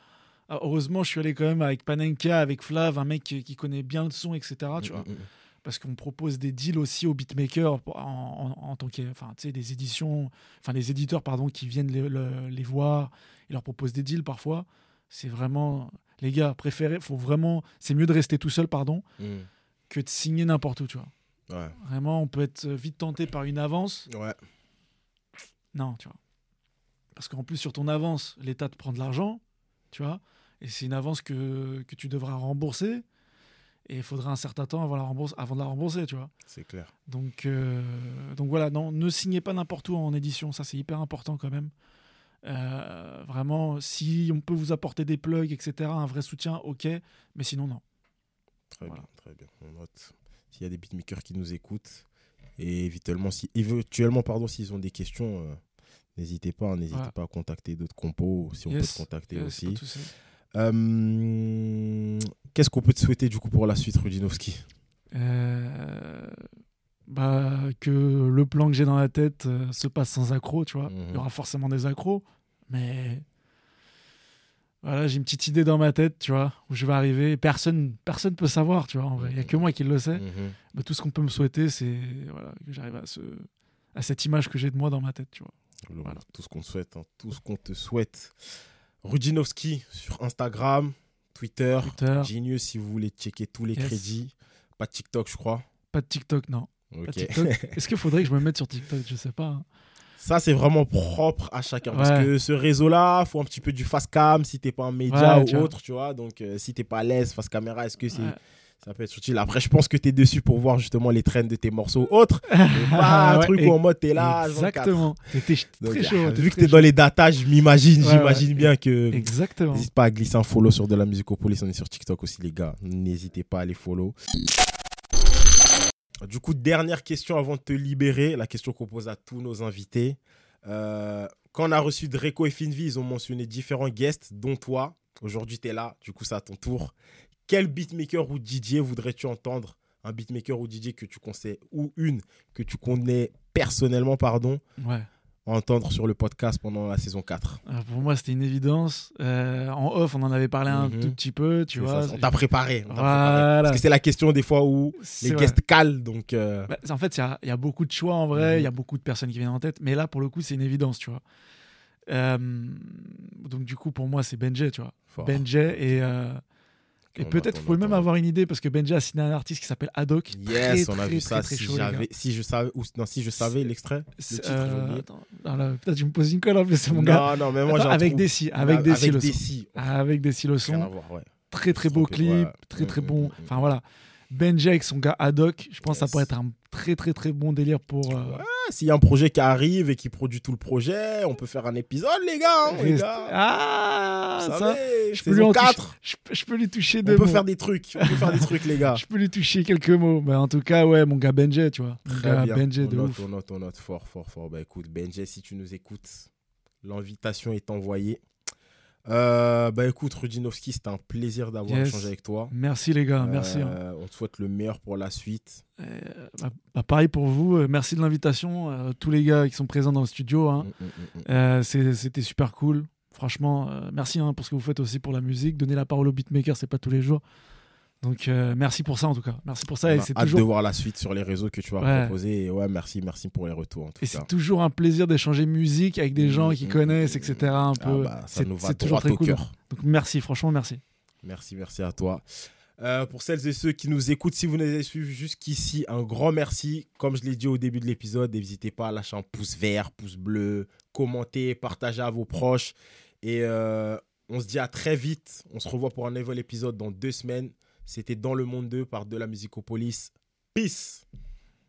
Ah, Heureusement, je suis allé quand même avec Panenka, avec Flav, un mec qui, qui connaît bien le son, etc. Tu vois, Mm, mm, mm. parce qu'on propose des deals aussi aux beatmakers en, en- en tant que, enfin, tu sais, des éditions, enfin, les éditeurs, pardon, qui viennent les, le- les voir, ils leur proposent des deals parfois. C'est vraiment, les gars, préférez, faut vraiment, c'est mieux de rester tout seul, pardon, Mm. que de signer n'importe où, tu vois. Ouais. Vraiment, on peut être vite tenté par une avance. Ouais. Non, tu vois. Parce qu'en plus, sur ton avance, l'État te prend de l'argent, tu vois. Et c'est une avance que, que tu devras rembourser. Et il faudra un certain temps avant, la rembourse, avant de la rembourser, tu vois. C'est clair. Donc, euh, donc voilà, non, ne signez pas n'importe où en édition. Ça, c'est hyper important quand même. Euh, vraiment, si on peut vous apporter des plugs, etc., un vrai soutien, ok. Mais sinon, non. Très Voilà. bien, très bien. On note. S'il y a des beatmakers qui nous écoutent, et éventuellement, si, éventuellement pardon, s'ils ont des questions, euh, n'hésitez pas, hein, n'hésitez pas à contacter d'autres compos, si on Yes, peut te contacter c'est aussi. Euh, Qu'est-ce qu'on peut te souhaiter du coup pour la suite, Rudinovski Euh, bah, que le plan que j'ai dans la tête euh, se passe sans accroc, tu vois. Mhm. Il y aura forcément des accros, mais voilà, j'ai une petite idée dans ma tête, tu vois, où je vais arriver. Personne personne peut savoir, tu vois, en vrai. Il n'y a que moi qui le sais. Mhm. Mais tout ce qu'on peut me souhaiter, c'est voilà, que j'arrive à, ce, à cette image que j'ai de moi dans ma tête, tu vois. Voilà. Tout ce qu'on te souhaite, hein, tout ce qu'on te souhaite. Rudinovski sur Instagram, Twitter, Twitter, Genius si vous voulez checker tous les Yes. crédits. Pas de TikTok, je crois. pas de TikTok, non. Est-ce qu'il faudrait que je me mette sur TikTok? Je sais pas. hein. Ça, c'est vraiment propre à chacun. Parce que ce réseau-là, faut un petit peu du face cam si t'es pas un média Ouais, ou autre, tu vois. Donc, euh, si t'es pas à l'aise face caméra, est-ce que c'est. Ça peut être utile Après, je pense que t'es dessus pour voir justement les trends de tes morceaux autres. Pas un Ouais, truc où en mode t'es là. 24. Exactement. Donc, très chaud. t'es vu que t'es dans les datas, je m'imagine, Ouais, j'imagine ouais. bien que. Exactement. N'hésite pas à glisser un follow sur de la musicopolis. On est sur TikTok aussi, les gars. N'hésitez pas à les follow. Du coup, dernière question avant de te libérer. La question qu'on pose à tous nos invités. Euh, quand on a reçu Dreco et Finvi, ils ont mentionné différents guests, dont toi. Aujourd'hui, tu es là. Du coup, c'est à ton tour. Quel beatmaker ou DJ voudrais-tu entendre? Un beatmaker ou DJ que tu conseilles, ou une que tu connais personnellement, pardon, Ouais. entendre sur le podcast pendant la saison 4 Euh, pour moi, c'était une évidence. Euh, en off, on en avait parlé un Mhm. tout petit peu, tu vois. ça, on t'a préparé. Voilà. Parce que c'est la question des fois où les vrai. guests calent. Donc, euh, Bah, en fait, il y a, il y a beaucoup de choix en vrai, il Mhm. y a beaucoup de personnes qui viennent en tête, mais là, pour le coup, c'est une évidence, tu vois. Euh, donc, du coup, pour moi, c'est Benjay, tu vois. fort. Benjay et. Et peut-être, vous pouvez même avoir une idée, parce que Benjay a signé un artiste qui s'appelle Haddock. Yes, Très, on a très, vu très, ça. très si, j'avais, si je savais, ou, non, si je savais l'extrait, le titre, euh, peut-être tu me poses une colle en plus, c'est mon gars. Non, non, mais moi Attends, avec des si, avec des si avec le des son. si. Avec des si le son. Très très beau clip, très très Mm, bon. mm, mm, Enfin voilà. Benji avec son gars Haddock, je pense que ça pourrait être un très très très bon délire pour. euh, Ouais, S'il y a un projet qui arrive et qui produit tout le projet, on peut faire un épisode, les gars. hein, les gars. Ah, Vous ça, savez, je peux lui saison en toucher- 4, je, peux- je peux lui toucher on deux peut mots. faire des trucs. On peut faire des trucs, les gars. Je peux lui toucher quelques mots. Mais en tout cas, ouais, mon gars Benji, tu vois. Mon Très gars bien. Benji on de note, ouf. on note, on note fort, fort, fort. Bah écoute, Benji, si tu nous écoutes, l'invitation est envoyée. Euh, bah écoute, Rudinovski, c'était un plaisir d'avoir Yes. échangé avec toi. Merci les gars, merci. hein. Euh, On te souhaite le meilleur pour la suite. Euh, bah, bah, pareil pour vous, euh, merci de l'invitation. tous les gars qui sont présents dans le studio, hein. Mm, mm, mm, C'était super cool. Franchement, merci hein, pour ce que vous faites aussi pour la musique. Donner la parole aux beatmakers, c'est pas tous les jours. Donc euh, merci pour ça en tout cas. Merci pour ça. On Et c'est hâte de toujours, voir la suite sur les réseaux que tu vas Ouais. proposer. Et ouais, merci, merci pour les retours en tout et c'est toujours un plaisir d'échanger musique avec des gens qui Mm, mm, connaissent, mm, etc. Un Ah peu. bah, ça c'est nous va c'est toujours très au cool. cœur. Donc merci, franchement merci. Merci, merci à toi. Euh, pour celles et ceux qui nous écoutent, si vous nous avez suivis jusqu'ici, un grand merci. Comme je l'ai dit au début de l'épisode, n'hésitez pas à lâcher un pouce vert, pouce bleu, commenter, partager à vos proches. Et euh, on se dit à très vite. On se revoit pour un nouvel épisode dans deux semaines. C'était Dans le Monde 2 par De la Musicopolis. Peace